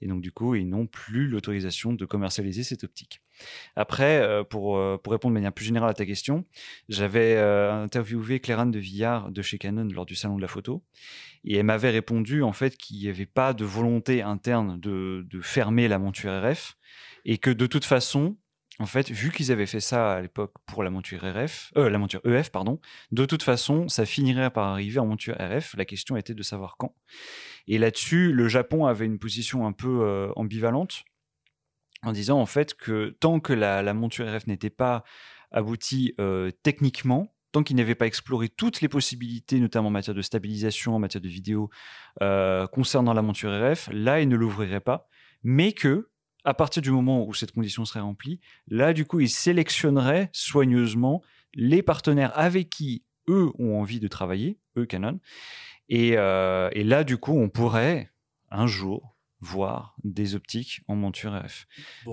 [SPEAKER 5] Et donc, du coup, ils n'ont plus l'autorisation de commercialiser cette optique. Après, euh, pour, euh, pour répondre de manière plus générale à ta question, j'avais interviewé Clairane de Villard de chez Canon lors du salon de la photo. Et elle m'avait répondu en fait qu'il n'y avait pas de volonté interne de, fermer la monture RF et que de toute façon, en fait, vu qu'ils avaient fait ça à l'époque pour la monture RF, euh, la monture EF, pardon, de toute façon, ça finirait par arriver en monture RF. La question était de savoir quand. Et là-dessus, le Japon avait une position un peu euh, ambivalente en disant en fait que tant que la, monture RF n'était pas aboutie euh, techniquement, tant qu'il n'avait pas exploré toutes les possibilités, notamment en matière de stabilisation, en matière de vidéo, euh, concernant la monture RF, là, il ne l'ouvrirait pas, mais que, à partir du moment où cette condition serait remplie, là, du coup, il sélectionnerait soigneusement les partenaires avec qui eux ont envie de travailler, eux, Canon, et, euh, et là, du coup, on pourrait un jour voir des optiques en monture RF.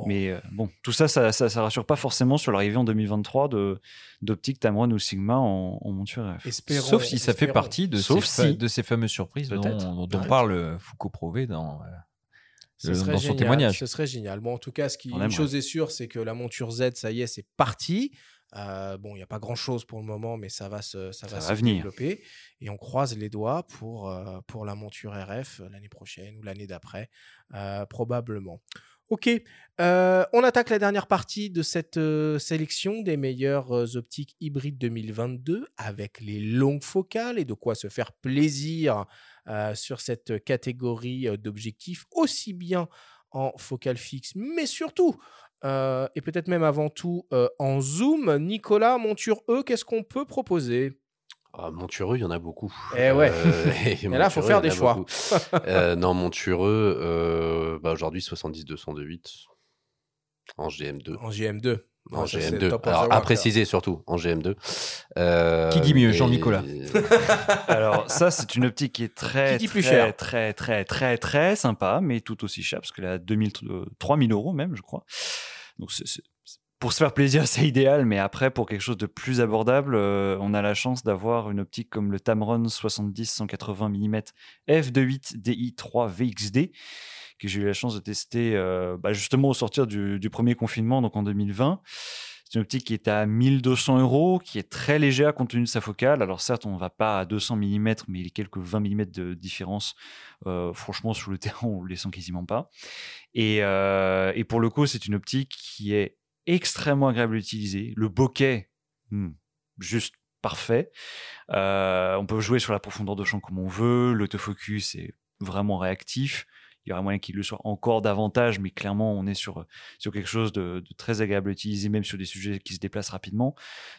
[SPEAKER 5] Mais euh, bon, tout ça, ça, ça, rassure pas forcément sur l'arrivée en 2023 de d'optiques Tamron ou Sigma en, monture RF.
[SPEAKER 3] Sauf si ça fait partie de, ces, de ces fameuses surprises dont, dont parle euh, Foucault Prové dans,
[SPEAKER 1] euh, dans son témoignage. Ce serait génial. Bon, en tout cas, ce qui, une chose est sûre, c'est que la monture Z, ça y est, c'est parti. Euh, bon, il n'y a pas grand-chose pour le moment, mais ça va se, ça, va, se développer. Et on croise les doigts pour, euh, pour la monture RF euh, l'année prochaine ou l'année d'après, probablement. Ok, on attaque la dernière partie de cette sélection des meilleures optiques hybrides 2022 avec les longues focales et de quoi se faire plaisir sur cette catégorie d'objectifs, aussi bien en focale fixe, mais surtout euh, et peut-être même avant tout euh, en Zoom. Nicolas, Monture E, qu'est-ce qu'on peut proposer?
[SPEAKER 4] Ah, Monture E, il y en a beaucoup.
[SPEAKER 1] Eh ouais. Euh, et, là, il faut faire des choix.
[SPEAKER 4] non, Monture E, bah, aujourd'hui 70-208 en GM2.
[SPEAKER 1] En GM2.
[SPEAKER 4] En GM2. Alors, à préciser surtout, en GM2.
[SPEAKER 3] qui dit mieux, Jean-Nicolas
[SPEAKER 5] Alors, ça, c'est une optique qui est très, très, très, très, très, très, très sympa, mais tout aussi cher, parce qu'elle est à 2000, 3000 euros même, je crois. Donc, pour se faire plaisir, c'est idéal, mais après, pour quelque chose de plus abordable, euh, on a la chance d'avoir une optique comme le Tamron 70-180 mm f2.8 DI3 VXD, que j'ai eu la chance de tester euh, bah, justement au sortir du, premier confinement, donc en 2020. C'est une optique qui est à 1200 euros, qui est très légère compte tenu de sa focale. Alors certes, on ne va pas à 200 mm, mais a quelques 20 mm de différence. Euh, franchement, sur le terrain, on ne les sent quasiment pas. Euh, et, pour le coup, c'est une optique qui est extrêmement agréable à utiliser. Le bokeh hmm, juste parfait. On peut jouer sur la profondeur de champ comme on veut. L'autofocus est vraiment réactif. Il y aurait moyen qu'il le soit encore davantage, mais clairement, on est sur, sur quelque chose de, très agréable à utiliser, même sur des sujets qui se déplacent rapidement.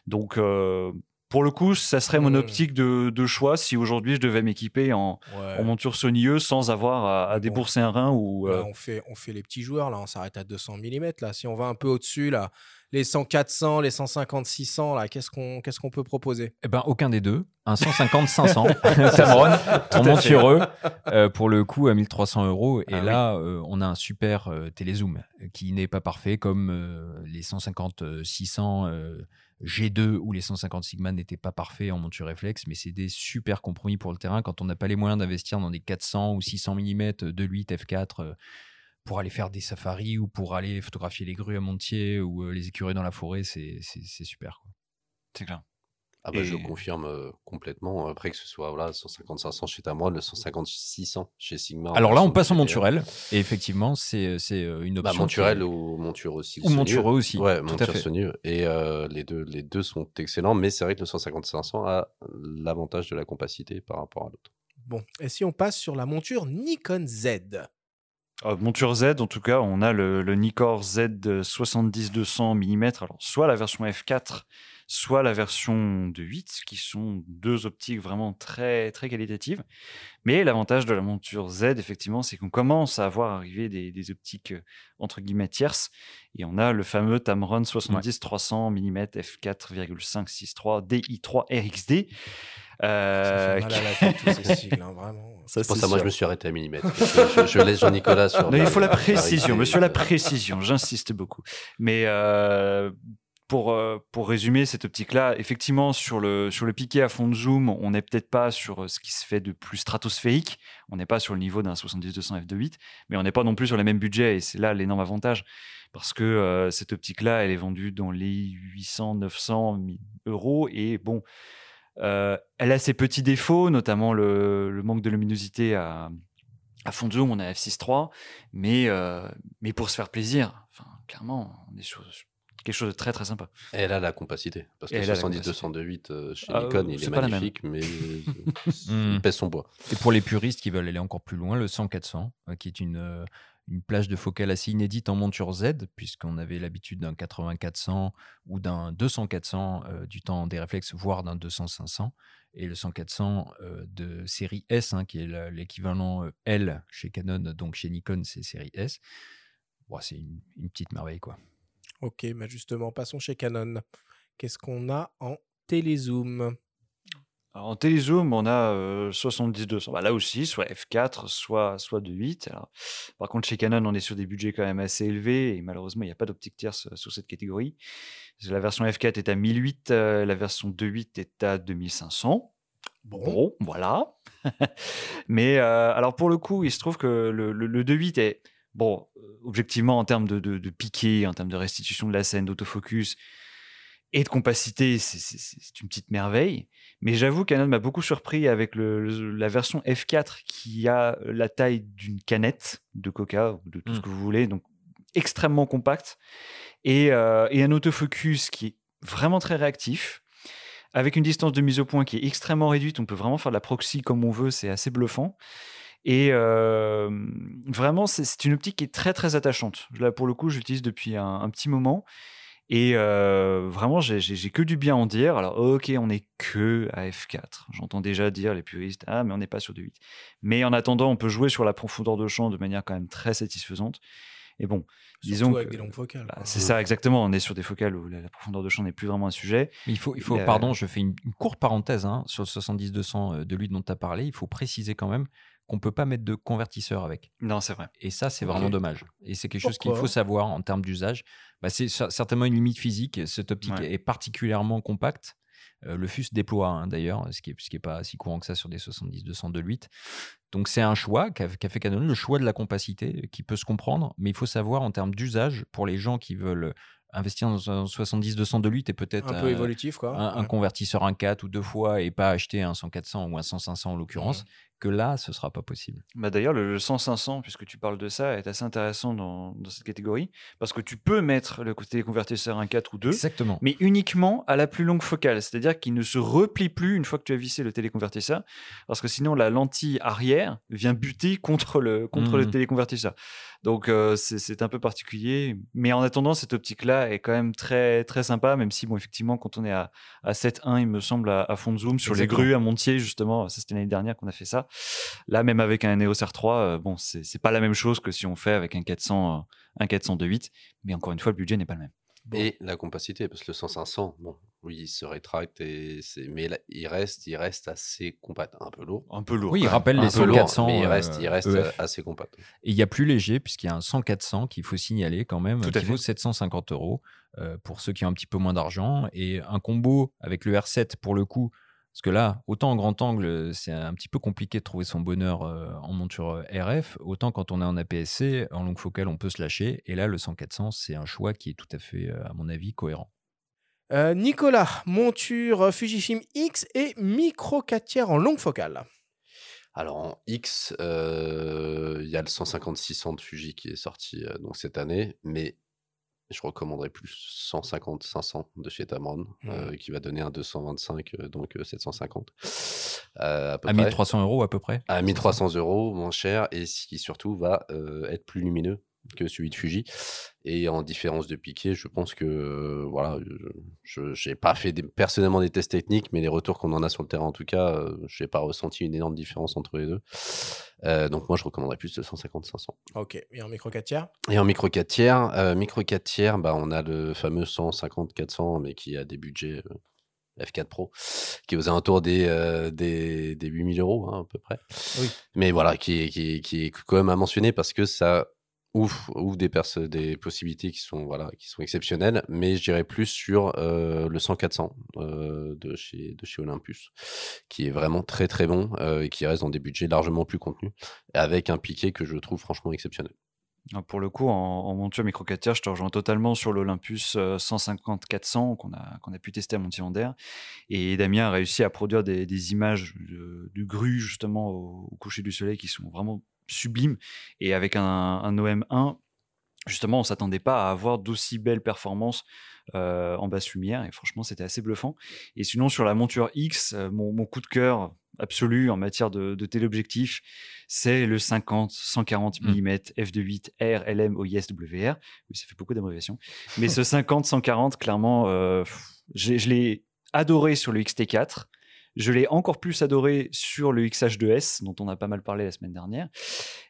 [SPEAKER 5] Donc, euh, pour le coup, ça serait mon optique de, de choix si aujourd'hui je devais m'équiper en,
[SPEAKER 1] Ouais.
[SPEAKER 5] en monture Sony E sans avoir à, à
[SPEAKER 1] Bon.
[SPEAKER 5] débourser un rein ou. Euh,
[SPEAKER 1] on, fait, on fait les petits joueurs, là, on s'arrête à 200 mm. Là. Si on va un peu au-dessus, là, les 100 400, les 150 600, là, qu'est-ce qu'on qu'est-ce qu'on peut proposer?
[SPEAKER 3] Eh ben, aucun des deux. Un 150-500. Tamron, on monte sur eux euh, pour le coup à 1300 euros. Et
[SPEAKER 5] Ah oui.
[SPEAKER 3] là, euh, on a un super euh, télézoom qui n'est pas parfait comme euh, les 150-600 euh, G2 ou les 150 Sigma n'étaient pas parfaits en monture réflexe, mais c'est des super compromis pour le terrain quand on n'a pas les moyens d'investir dans des 400 ou 600 mm de 8 F4 euh, pour aller faire des safaris ou pour aller photographier les grues à Montier ou euh, les écureuils dans la forêt, c'est super.
[SPEAKER 5] c'est clair.
[SPEAKER 4] Ah bah, je confirme euh, complètement. Après que ce soit voilà, 150-500 chez Tamron, le 150-600 chez Sigma.
[SPEAKER 3] Alors là, on passe en monturel. Et effectivement, c'est c'est, euh, une
[SPEAKER 4] Bah,
[SPEAKER 3] option.
[SPEAKER 4] monturel
[SPEAKER 3] qui-
[SPEAKER 4] ou monture aussi.
[SPEAKER 3] Ou montureux aussi,
[SPEAKER 4] Ouais,
[SPEAKER 3] tout à
[SPEAKER 4] monture. Et euh, les, deux, les deux sont excellents, mais c'est vrai que le 150-500 a l'avantage de la compacité par rapport à l'autre.
[SPEAKER 1] Bon, et si on passe sur la monture Nikon Z?
[SPEAKER 5] Euh, monture Z, en tout cas, on a le, le Nikkor Z 70-200 mm. Alors, soit la version F4, soit la version de 8, qui sont deux optiques vraiment très, très qualitatives. Mais l'avantage de la monture Z, effectivement, c'est qu'on commence à voir arriver des, des optiques euh, entre guillemets tierces. Et on a le fameux Tamron 70-300 mm f4,563 DI3 RXD.
[SPEAKER 1] Ça fait mal à la tête, tous ces sigles, hein, vraiment.
[SPEAKER 5] ça,
[SPEAKER 4] Pour ça, moi, je me suis arrêté à millimètre. je, je laisse Jean-Nicolas sur.
[SPEAKER 5] Non, il faut la
[SPEAKER 4] la
[SPEAKER 5] précision, monsieur, la précision, j'insiste beaucoup. Mais euh, pour, euh, pour résumer cette optique-là, effectivement, sur le, sur le piqué à fond de zoom, on n'est peut-être pas sur euh, ce qui se fait de plus stratosphérique, on n'est pas sur le niveau d'un 70-200 f2.8, mais on n'est pas non plus sur les mêmes budgets, et c'est là l'énorme avantage, parce que euh, cette optique-là, elle est vendue dans les 800-900 euros, et bon, euh, elle a ses petits défauts, notamment le, le manque de luminosité à, à fond de zoom, on a f6.3, mais, euh, mais pour se faire plaisir, enfin, clairement, on est sur sur quelque chose de très très sympa.
[SPEAKER 4] Et elle a la compacité. Parce que
[SPEAKER 5] elle a la
[SPEAKER 4] 70-208 euh, chez
[SPEAKER 5] Ah,
[SPEAKER 4] Nikon,
[SPEAKER 5] euh,
[SPEAKER 4] il est
[SPEAKER 5] même.
[SPEAKER 4] magnifique, mais euh,
[SPEAKER 3] Hmm.
[SPEAKER 4] il pèse son poids.
[SPEAKER 3] Et pour les puristes qui veulent aller encore plus loin, le 100-400, euh, qui est une, euh, une plage de focale assez inédite en monture Z, puisqu'on avait l'habitude d'un 80-400 ou d'un 200-400 euh, du temps des réflexes, voire d'un 200-500. Et le 100-400 euh, de série S, hein, qui est l'équivalent euh, L chez Canon, donc chez Nikon, c'est série S. C'est une, petite merveille, quoi.
[SPEAKER 1] Ok, bah justement, passons chez Canon. Qu'est-ce qu'on a en télézoom?
[SPEAKER 5] Alors, en télézoom, on a euh, 70-200. Bah, là aussi, soit f4, soit, soit de 8. Alors, par contre, chez Canon, on est sur des budgets quand même assez élevés et malheureusement, il n'y a pas d'optique tierce sur cette catégorie. La version f4 est à 1008, euh, la version 2.8 est à 2500.
[SPEAKER 1] Bon,
[SPEAKER 5] Bon, voilà. Mais euh, alors pour le coup, il se trouve que le, le, le 2.8 est, bon, objectivement en termes de, de, de piqué, en termes de restitution de la scène, d'autofocus et de compacité, c'est une petite merveille. Mais j'avoue, Canon m'a beaucoup surpris avec le, le- la version F4 qui a la taille d'une canette de coca ou de tout ce
[SPEAKER 3] Mm.
[SPEAKER 5] que vous voulez, donc extrêmement compacte et, euh, et un autofocus qui est vraiment très réactif avec une distance de mise au point qui est extrêmement réduite. On peut vraiment faire de la proxy comme on veut, c'est assez bluffant. Et euh, vraiment, c'est- c'est une optique qui est très très attachante. Là, pour le coup, j'utilise depuis un, un petit moment. Et euh, vraiment, j'ai- que du bien à en dire. Alors, ok, on n'est que à F4. J'entends déjà dire les puristes, ah, mais on n'est pas sur du 8. Mais en attendant, on peut jouer sur la profondeur de champ de manière quand même très satisfaisante. Et bon, disons
[SPEAKER 1] surtout avec
[SPEAKER 5] que-
[SPEAKER 1] des longues focales.
[SPEAKER 5] bah, c'est ça, exactement. On est sur des focales où la, la profondeur de champ n'est plus vraiment un sujet.
[SPEAKER 3] Mais il faut, il faut pardon, je fais une, une courte parenthèse hein, sur le 70-200 euh, de lui dont tu as parlé. Il faut préciser quand même qu'on ne peut pas mettre de convertisseur avec.
[SPEAKER 5] Non, c'est vrai.
[SPEAKER 3] Et ça, c'est vraiment dommage. Et c'est quelque chose qu'il faut savoir en termes d'usage. Bah, c'est cer- certainement une limite physique. Cette optique
[SPEAKER 5] Ouais.
[SPEAKER 3] est particulièrement compacte. Euh, le FUS déploie hein, d'ailleurs, ce qui n'est pas si courant que ça sur des 70-200 de 8. Donc c'est un choix qu'a qu'a fait Canon, le choix de la compacité, qui peut se comprendre, mais il faut savoir en termes d'usage, pour les gens qui veulent investir dans un 70-200 de 8 et peut-être
[SPEAKER 1] Un peu
[SPEAKER 3] euh,
[SPEAKER 1] évolutif, quoi.
[SPEAKER 3] un, un
[SPEAKER 1] Ouais.
[SPEAKER 3] convertisseur un 4 ou deux fois et pas acheter un 100-400 ou un 100-500 en l'occurrence, que là, ce sera pas possible.
[SPEAKER 5] Bah D'ailleurs, le, le 100-500, puisque tu parles de ça, est assez intéressant dans, dans, cette catégorie, parce que tu peux mettre le côté convertisseur 1.4 ou 2,
[SPEAKER 3] Exactement.
[SPEAKER 5] mais uniquement à la plus longue focale, c'est-à-dire qu'il ne se replie plus une fois que tu as vissé le téléconvertisseur, parce que sinon la lentille arrière vient buter contre le, contre le téléconvertisseur. Donc euh, c'est un peu particulier, mais en attendant, cette optique-là est quand même très, très sympa, même si, bon, effectivement, quand on est à, à 7.1, il me semble, à, à fond de zoom, sur les grues à Montier, justement, ça c'était l'année dernière qu'on a fait ça. Là, même avec un EOS R3, euh, bon, c'est pas la même chose que si on fait avec un 400, euh, un 400 de 8, mais encore une fois, le budget n'est pas le même.
[SPEAKER 4] Et la compacité, parce que le 100-500, bon, oui, il se rétracte, et c'est- mais là, il reste, il reste assez compact, un peu lourd.
[SPEAKER 5] Un peu lourd.
[SPEAKER 3] Oui, il rappelle
[SPEAKER 4] Un
[SPEAKER 3] les
[SPEAKER 4] peu lourd,
[SPEAKER 3] 100-400.
[SPEAKER 4] mais il
[SPEAKER 3] euh,
[SPEAKER 4] reste, il reste
[SPEAKER 3] EF.
[SPEAKER 4] assez compact.
[SPEAKER 3] Et il y a plus léger, puisqu'il y a un 100-400 qu'il faut signaler quand même,
[SPEAKER 5] Tout
[SPEAKER 3] qui vaut 750 euros euh, pour ceux qui ont un petit peu moins d'argent. Et un combo avec le R7 pour le coup, parce que là, autant en grand angle, c'est un petit peu compliqué de trouver son bonheur euh, en monture euh, RF, autant quand on est en APS-C, en longue focale, on peut se lâcher. Et là, le 100-400, c'est un choix qui est tout à fait, euh, à mon avis, cohérent.
[SPEAKER 1] Euh, Nicolas, monture Fujifilm X et micro 4 tiers en longue focale.
[SPEAKER 4] Alors en X, euh, il y a le 150-600 de Fuji qui est sorti euh, donc cette année, mais je recommanderais plus 150-500 de chez Tamron, euh, qui va donner un 225, euh, donc euh, 750 euh, à peu
[SPEAKER 3] À
[SPEAKER 4] près.
[SPEAKER 3] 1300 euros à peu près.
[SPEAKER 4] À 1300 euros, moins cher, et ce qui surtout va être plus lumineux que celui de Fuji. Et en différence de piqué, je pense que euh, voilà, je n'ai pas fait des- personnellement des tests techniques, mais les retours qu'on en a sur le terrain, en tout cas, euh, je n'ai pas ressenti une énorme différence entre les deux. Euh, donc moi, je recommanderais plus de 150-500.
[SPEAKER 1] Ok, et en micro 4 tiers?
[SPEAKER 4] Et en micro 4 tiers, euh, micro 4 tiers, bah, on a le fameux 150-400, mais qui a des budgets euh, F4 Pro, qui est aux alentours des, euh, des, des 8000 euros hein, à peu près.
[SPEAKER 1] Oui.
[SPEAKER 4] Mais voilà, qui qui, qui est quand même à mentionner parce que ça ouvre, ouvre des, possibilités qui sont, voilà, qui sont exceptionnelles, mais je dirais plus sur euh, le 100-400 euh, de, chez, de Olympus, qui est vraiment très très bon euh, et qui reste dans des budgets largement plus contenus, avec un piqué que je trouve franchement exceptionnel.
[SPEAKER 5] Pour le coup, en, en monture micro 4 tiers, je te rejoins totalement sur l'Olympus euh, 150-400 qu'on a, pu tester à Montier-en-Der. Et Damien a réussi à produire des, images de- du grue, justement, au coucher du soleil, qui sont vraiment sublimes. Et avec un, un OM1, justement, on s'attendait pas à avoir d'aussi belles performances euh, en basse lumière. Et franchement, c'était assez bluffant. Et sinon, sur la monture X, euh, mon, mon coup de cœur absolu en matière de, de téléobjectif, c'est le 50, 140
[SPEAKER 3] Mm.
[SPEAKER 5] mm f2.8 R, LM, OIS, WR. Oui, ça fait beaucoup d'abréviations. Mais ce 50, 140, clairement, euh, je l'ai adoré sur le XT4. Je l'ai encore plus adoré sur le XH2S, dont on a pas mal parlé la semaine dernière.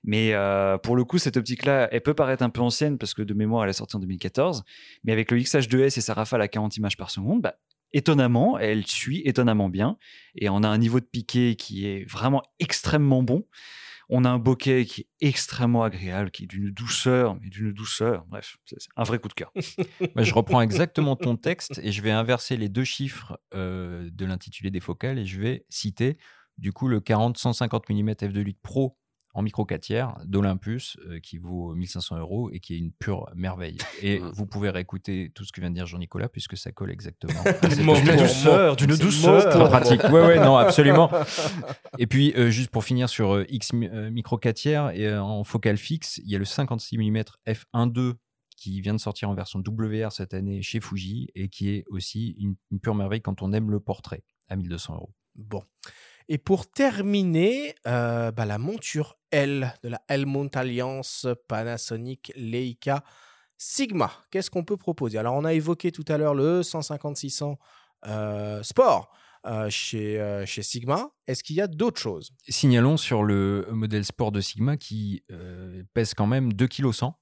[SPEAKER 5] Mais euh, pour le coup, cette optique-là, elle peut paraître un peu ancienne parce que de mémoire, elle est sortie en 2014. Mais avec le XH2S et sa rafale à 40 images par seconde, bah, étonnamment, elle suit étonnamment bien. Et on a un niveau de piqué qui est vraiment extrêmement bon. On a un bokeh qui est extrêmement agréable, qui est d'une douceur, mais d'une douceur. Bref, c'est un vrai coup de cœur.
[SPEAKER 3] Bah, je reprends exactement ton texte et je vais inverser les deux chiffres euh, de l'intitulé des focales et je vais citer du coup le 40-150 mm f2.8 Pro en micro 4 tiers d'Olympus euh, qui vaut 1500 euros et qui est une pure merveille. Et
[SPEAKER 4] Mm.
[SPEAKER 3] vous pouvez réécouter tout ce que vient de dire Jean-Nicolas puisque ça colle exactement.
[SPEAKER 5] D'une douceur, d'une douceur.
[SPEAKER 3] Très pratique. Ouais, ouais, non, absolument. Et puis, euh, juste pour finir sur euh, X mi- euh, micro 4 tiers et euh, en focale fixe, il y a le 56 mm f1.2 qui vient de sortir en version WR cette année chez Fuji et qui est aussi une, une pure merveille quand on aime le portrait à 1200 euros.
[SPEAKER 1] Bon. Et pour terminer, euh, bah, la monture L de la Helmont Alliance Panasonic Leica Sigma. Qu'est-ce qu'on peut proposer? Alors, on a évoqué tout à l'heure le 150-600 euh, Sport euh, chez, euh, chez Sigma. Est-ce qu'il y a d'autres choses?
[SPEAKER 3] Signalons sur le modèle sport de Sigma qui euh, pèse quand même 2 kg 100.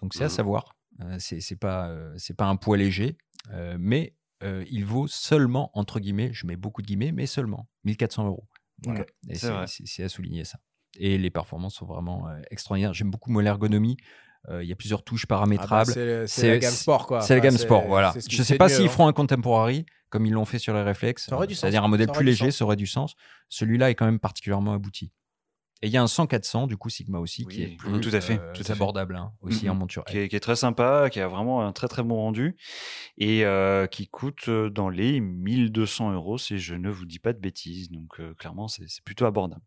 [SPEAKER 3] Donc c'est à
[SPEAKER 4] Mhm.
[SPEAKER 3] savoir. Euh, c'est pas, euh, c'est pas un poids léger, euh, mais euh, il vaut seulement, entre guillemets, je mets beaucoup de guillemets, mais seulement 1400 euros. Voilà. Et
[SPEAKER 5] c'est
[SPEAKER 3] à souligner ça. Et les performances sont vraiment euh, extraordinaires. J'aime beaucoup moi l'ergonomie. Euh, Il y a plusieurs touches
[SPEAKER 1] Ah bah,
[SPEAKER 3] paramétrables.
[SPEAKER 1] C'est la gamme sport, quoi.
[SPEAKER 3] C'est la gamme sport, voilà. Je
[SPEAKER 1] se
[SPEAKER 3] sais pas s'ils
[SPEAKER 1] hein.
[SPEAKER 3] feront un contemporary comme ils l'ont fait sur les réflexes. C'est-à-dire un modèle plus léger, ça aurait du sens. Celui-là est quand même particulièrement abouti. Et il y a un 100-400, du coup, Sigma aussi, qui est plus
[SPEAKER 5] mmh, tout à fait,
[SPEAKER 3] euh,
[SPEAKER 5] tout à fait.
[SPEAKER 3] abordable, hein, aussi
[SPEAKER 5] Mhm.
[SPEAKER 3] en monture.
[SPEAKER 5] qui est, qui est très sympa, qui a vraiment un très très bon rendu et euh, qui coûte euh, dans les 1200 euros si je ne vous dis pas de bêtises. Donc euh, clairement, c'est c'est plutôt abordable.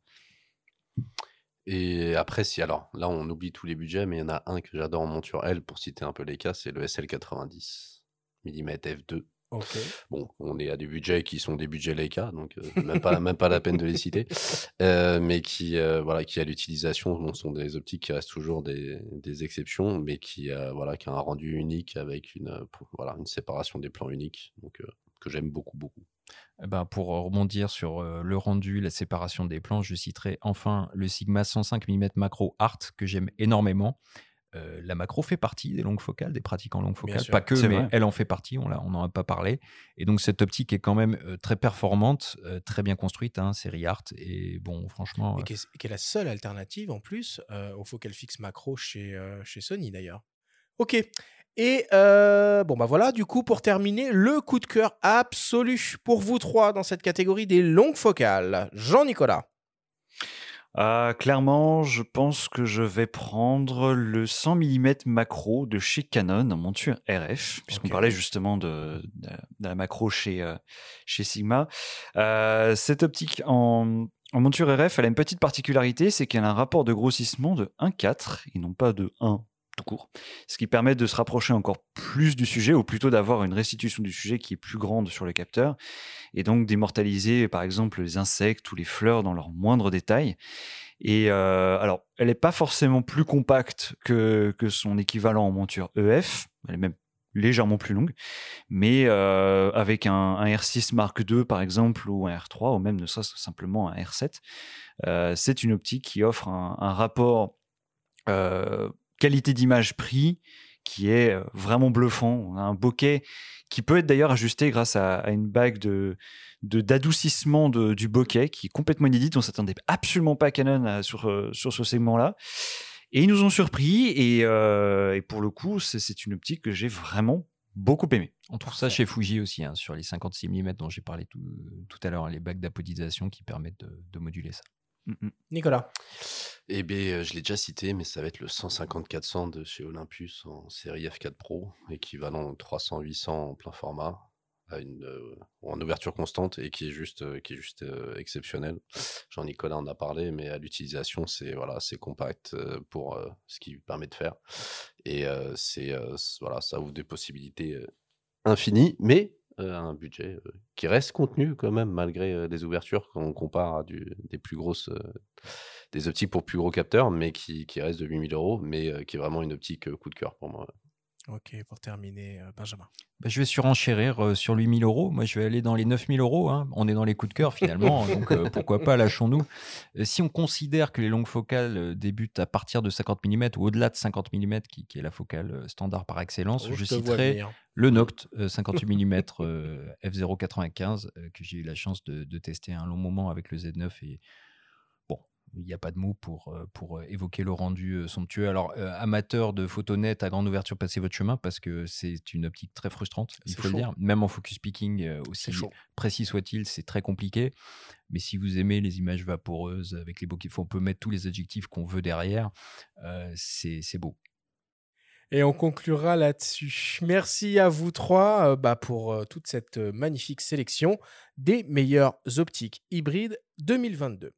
[SPEAKER 4] Et après, si alors là, on oublie tous les budgets, mais il y en a un que j'adore en monture L, pour citer un peu les cas, c'est le SL90 mm f2. Bon, on est à des budgets qui sont des budgets Leica, donc euh, même, pas, même pas la peine de les citer, Euh, mais qui, euh, voilà, qui à l'utilisation bon, sont des optiques qui restent toujours des, des exceptions, mais qui, euh, voilà, qui a un rendu unique avec une, pour- voilà, une séparation des plans unique, donc euh, que j'aime beaucoup, beaucoup.
[SPEAKER 3] Eh ben, pour rebondir sur euh, le rendu, la séparation des plans, je citerai enfin le Sigma 105 mm macro Art que j'aime énormément. Euh, la macro fait partie des longues focales, des pratiquants longues
[SPEAKER 1] Bien
[SPEAKER 3] focales,
[SPEAKER 1] sûr,
[SPEAKER 3] pas que, mais
[SPEAKER 5] vrai.
[SPEAKER 3] elle en fait partie, on l'a- on n'en a pas parlé. Et donc cette optique est quand même euh, très performante, euh, très bien construite, hein, série Art. Et bon, franchement,
[SPEAKER 1] Et
[SPEAKER 3] euh,
[SPEAKER 1] qui est, la seule alternative en plus euh, au focal fixe macro chez, euh, chez Sony d'ailleurs. Ok. Et euh, bon bah voilà, du coup pour terminer, le coup de cœur absolu pour vous trois dans cette catégorie des longues focales. Jean-Nicolas.
[SPEAKER 5] Ah, clairement, je pense que je vais prendre le 100 mm macro de chez Canon en monture RF, puisqu'on parlait justement de, de- de la macro chez, euh, chez Sigma. Euh, cette optique en, en monture RF, elle a une petite particularité, c'est qu'elle a un rapport de grossissement de 1,4 et non pas de 1 tout court. Ce qui permet de se rapprocher encore plus du sujet, ou plutôt d'avoir une restitution du sujet qui est plus grande sur le capteur, et donc d'immortaliser par exemple les insectes ou les fleurs dans leurs moindres détails. Et euh, alors, elle n'est pas forcément plus compacte que, son équivalent en monture EF, elle est même légèrement plus longue, mais euh, avec un, un R6 Mark II par exemple, ou un R3, ou même ne serait-ce simplement un R7, euh, c'est une optique qui offre un, rapport qualité d'image-prix qui est euh, vraiment bluffant. On a un bokeh qui peut être d'ailleurs ajusté grâce à, une bague de d'adoucissement du bokeh qui est complètement inédite. On s'attendait absolument pas à Canon à- sur, euh, sur ce segment-là. Et ils nous ont surpris. Et, euh, pour le coup, c'est- une optique que j'ai vraiment beaucoup aimée.
[SPEAKER 3] on trouve ça chez Fuji aussi, hein, sur les 56 mm dont j'ai parlé tout, tout à l'heure, les bagues d'apodisation qui permettent de moduler ça.
[SPEAKER 5] Mm, mm.
[SPEAKER 1] Nicolas.
[SPEAKER 4] Eh bien, je l'ai déjà cité, mais ça va être le 150-400 de chez Olympus en série F4 Pro, équivalent 300-800 en plein format, à une, euh, en ouverture constante et qui est juste, euh, qui est juste euh, exceptionnel. Jean-Nicolas en a parlé, mais à l'utilisation, c'est voilà, c'est compact euh, pour euh, ce qu'il permet de faire. Et euh, c'est euh, voilà, ça ouvre des possibilités euh, infinies, mais euh, un budget euh, qui reste contenu quand même, malgré euh, les ouvertures, quand on compare à des plus grosses. euh, des optiques pour plus gros capteurs, mais qui, qui reste de 8000 euros, mais euh, qui est vraiment une optique euh, coup de cœur pour moi.
[SPEAKER 1] Ok, pour terminer, euh, Benjamin.
[SPEAKER 3] Bah, je vais surenchérir euh, sur 8000 euros. Moi, je vais aller dans les 9000 euros. hein. On est dans les coups de cœur finalement, donc euh, pourquoi pas, lâchons-nous. Euh, si on considère que les longues focales débutent à partir de 50 mm ou au-delà de 50 mm, qui, qui est la focale standard par excellence,
[SPEAKER 1] Oh,
[SPEAKER 3] je
[SPEAKER 1] vois
[SPEAKER 3] citerai le Noct euh, 58 mm euh, f0.95 euh, que j'ai eu la chance de, de tester un long moment avec le Z9 et bon, il n'y a pas de mots pour, euh, pour euh, évoquer le rendu euh, somptueux. Alors, euh, amateur de photos nettes à grande ouverture, passez votre chemin parce que c'est une optique très frustrante, il faut le dire. Même en focus picking, euh, aussi précis soit-il, c'est très compliqué. Mais si vous aimez les images vaporeuses avec les bokeh, on peut mettre tous les adjectifs qu'on veut derrière, euh, c'est beau.
[SPEAKER 1] Et on conclura là-dessus. Merci à vous trois euh, bah, pour euh, toute cette magnifique sélection des meilleures optiques hybrides 2022.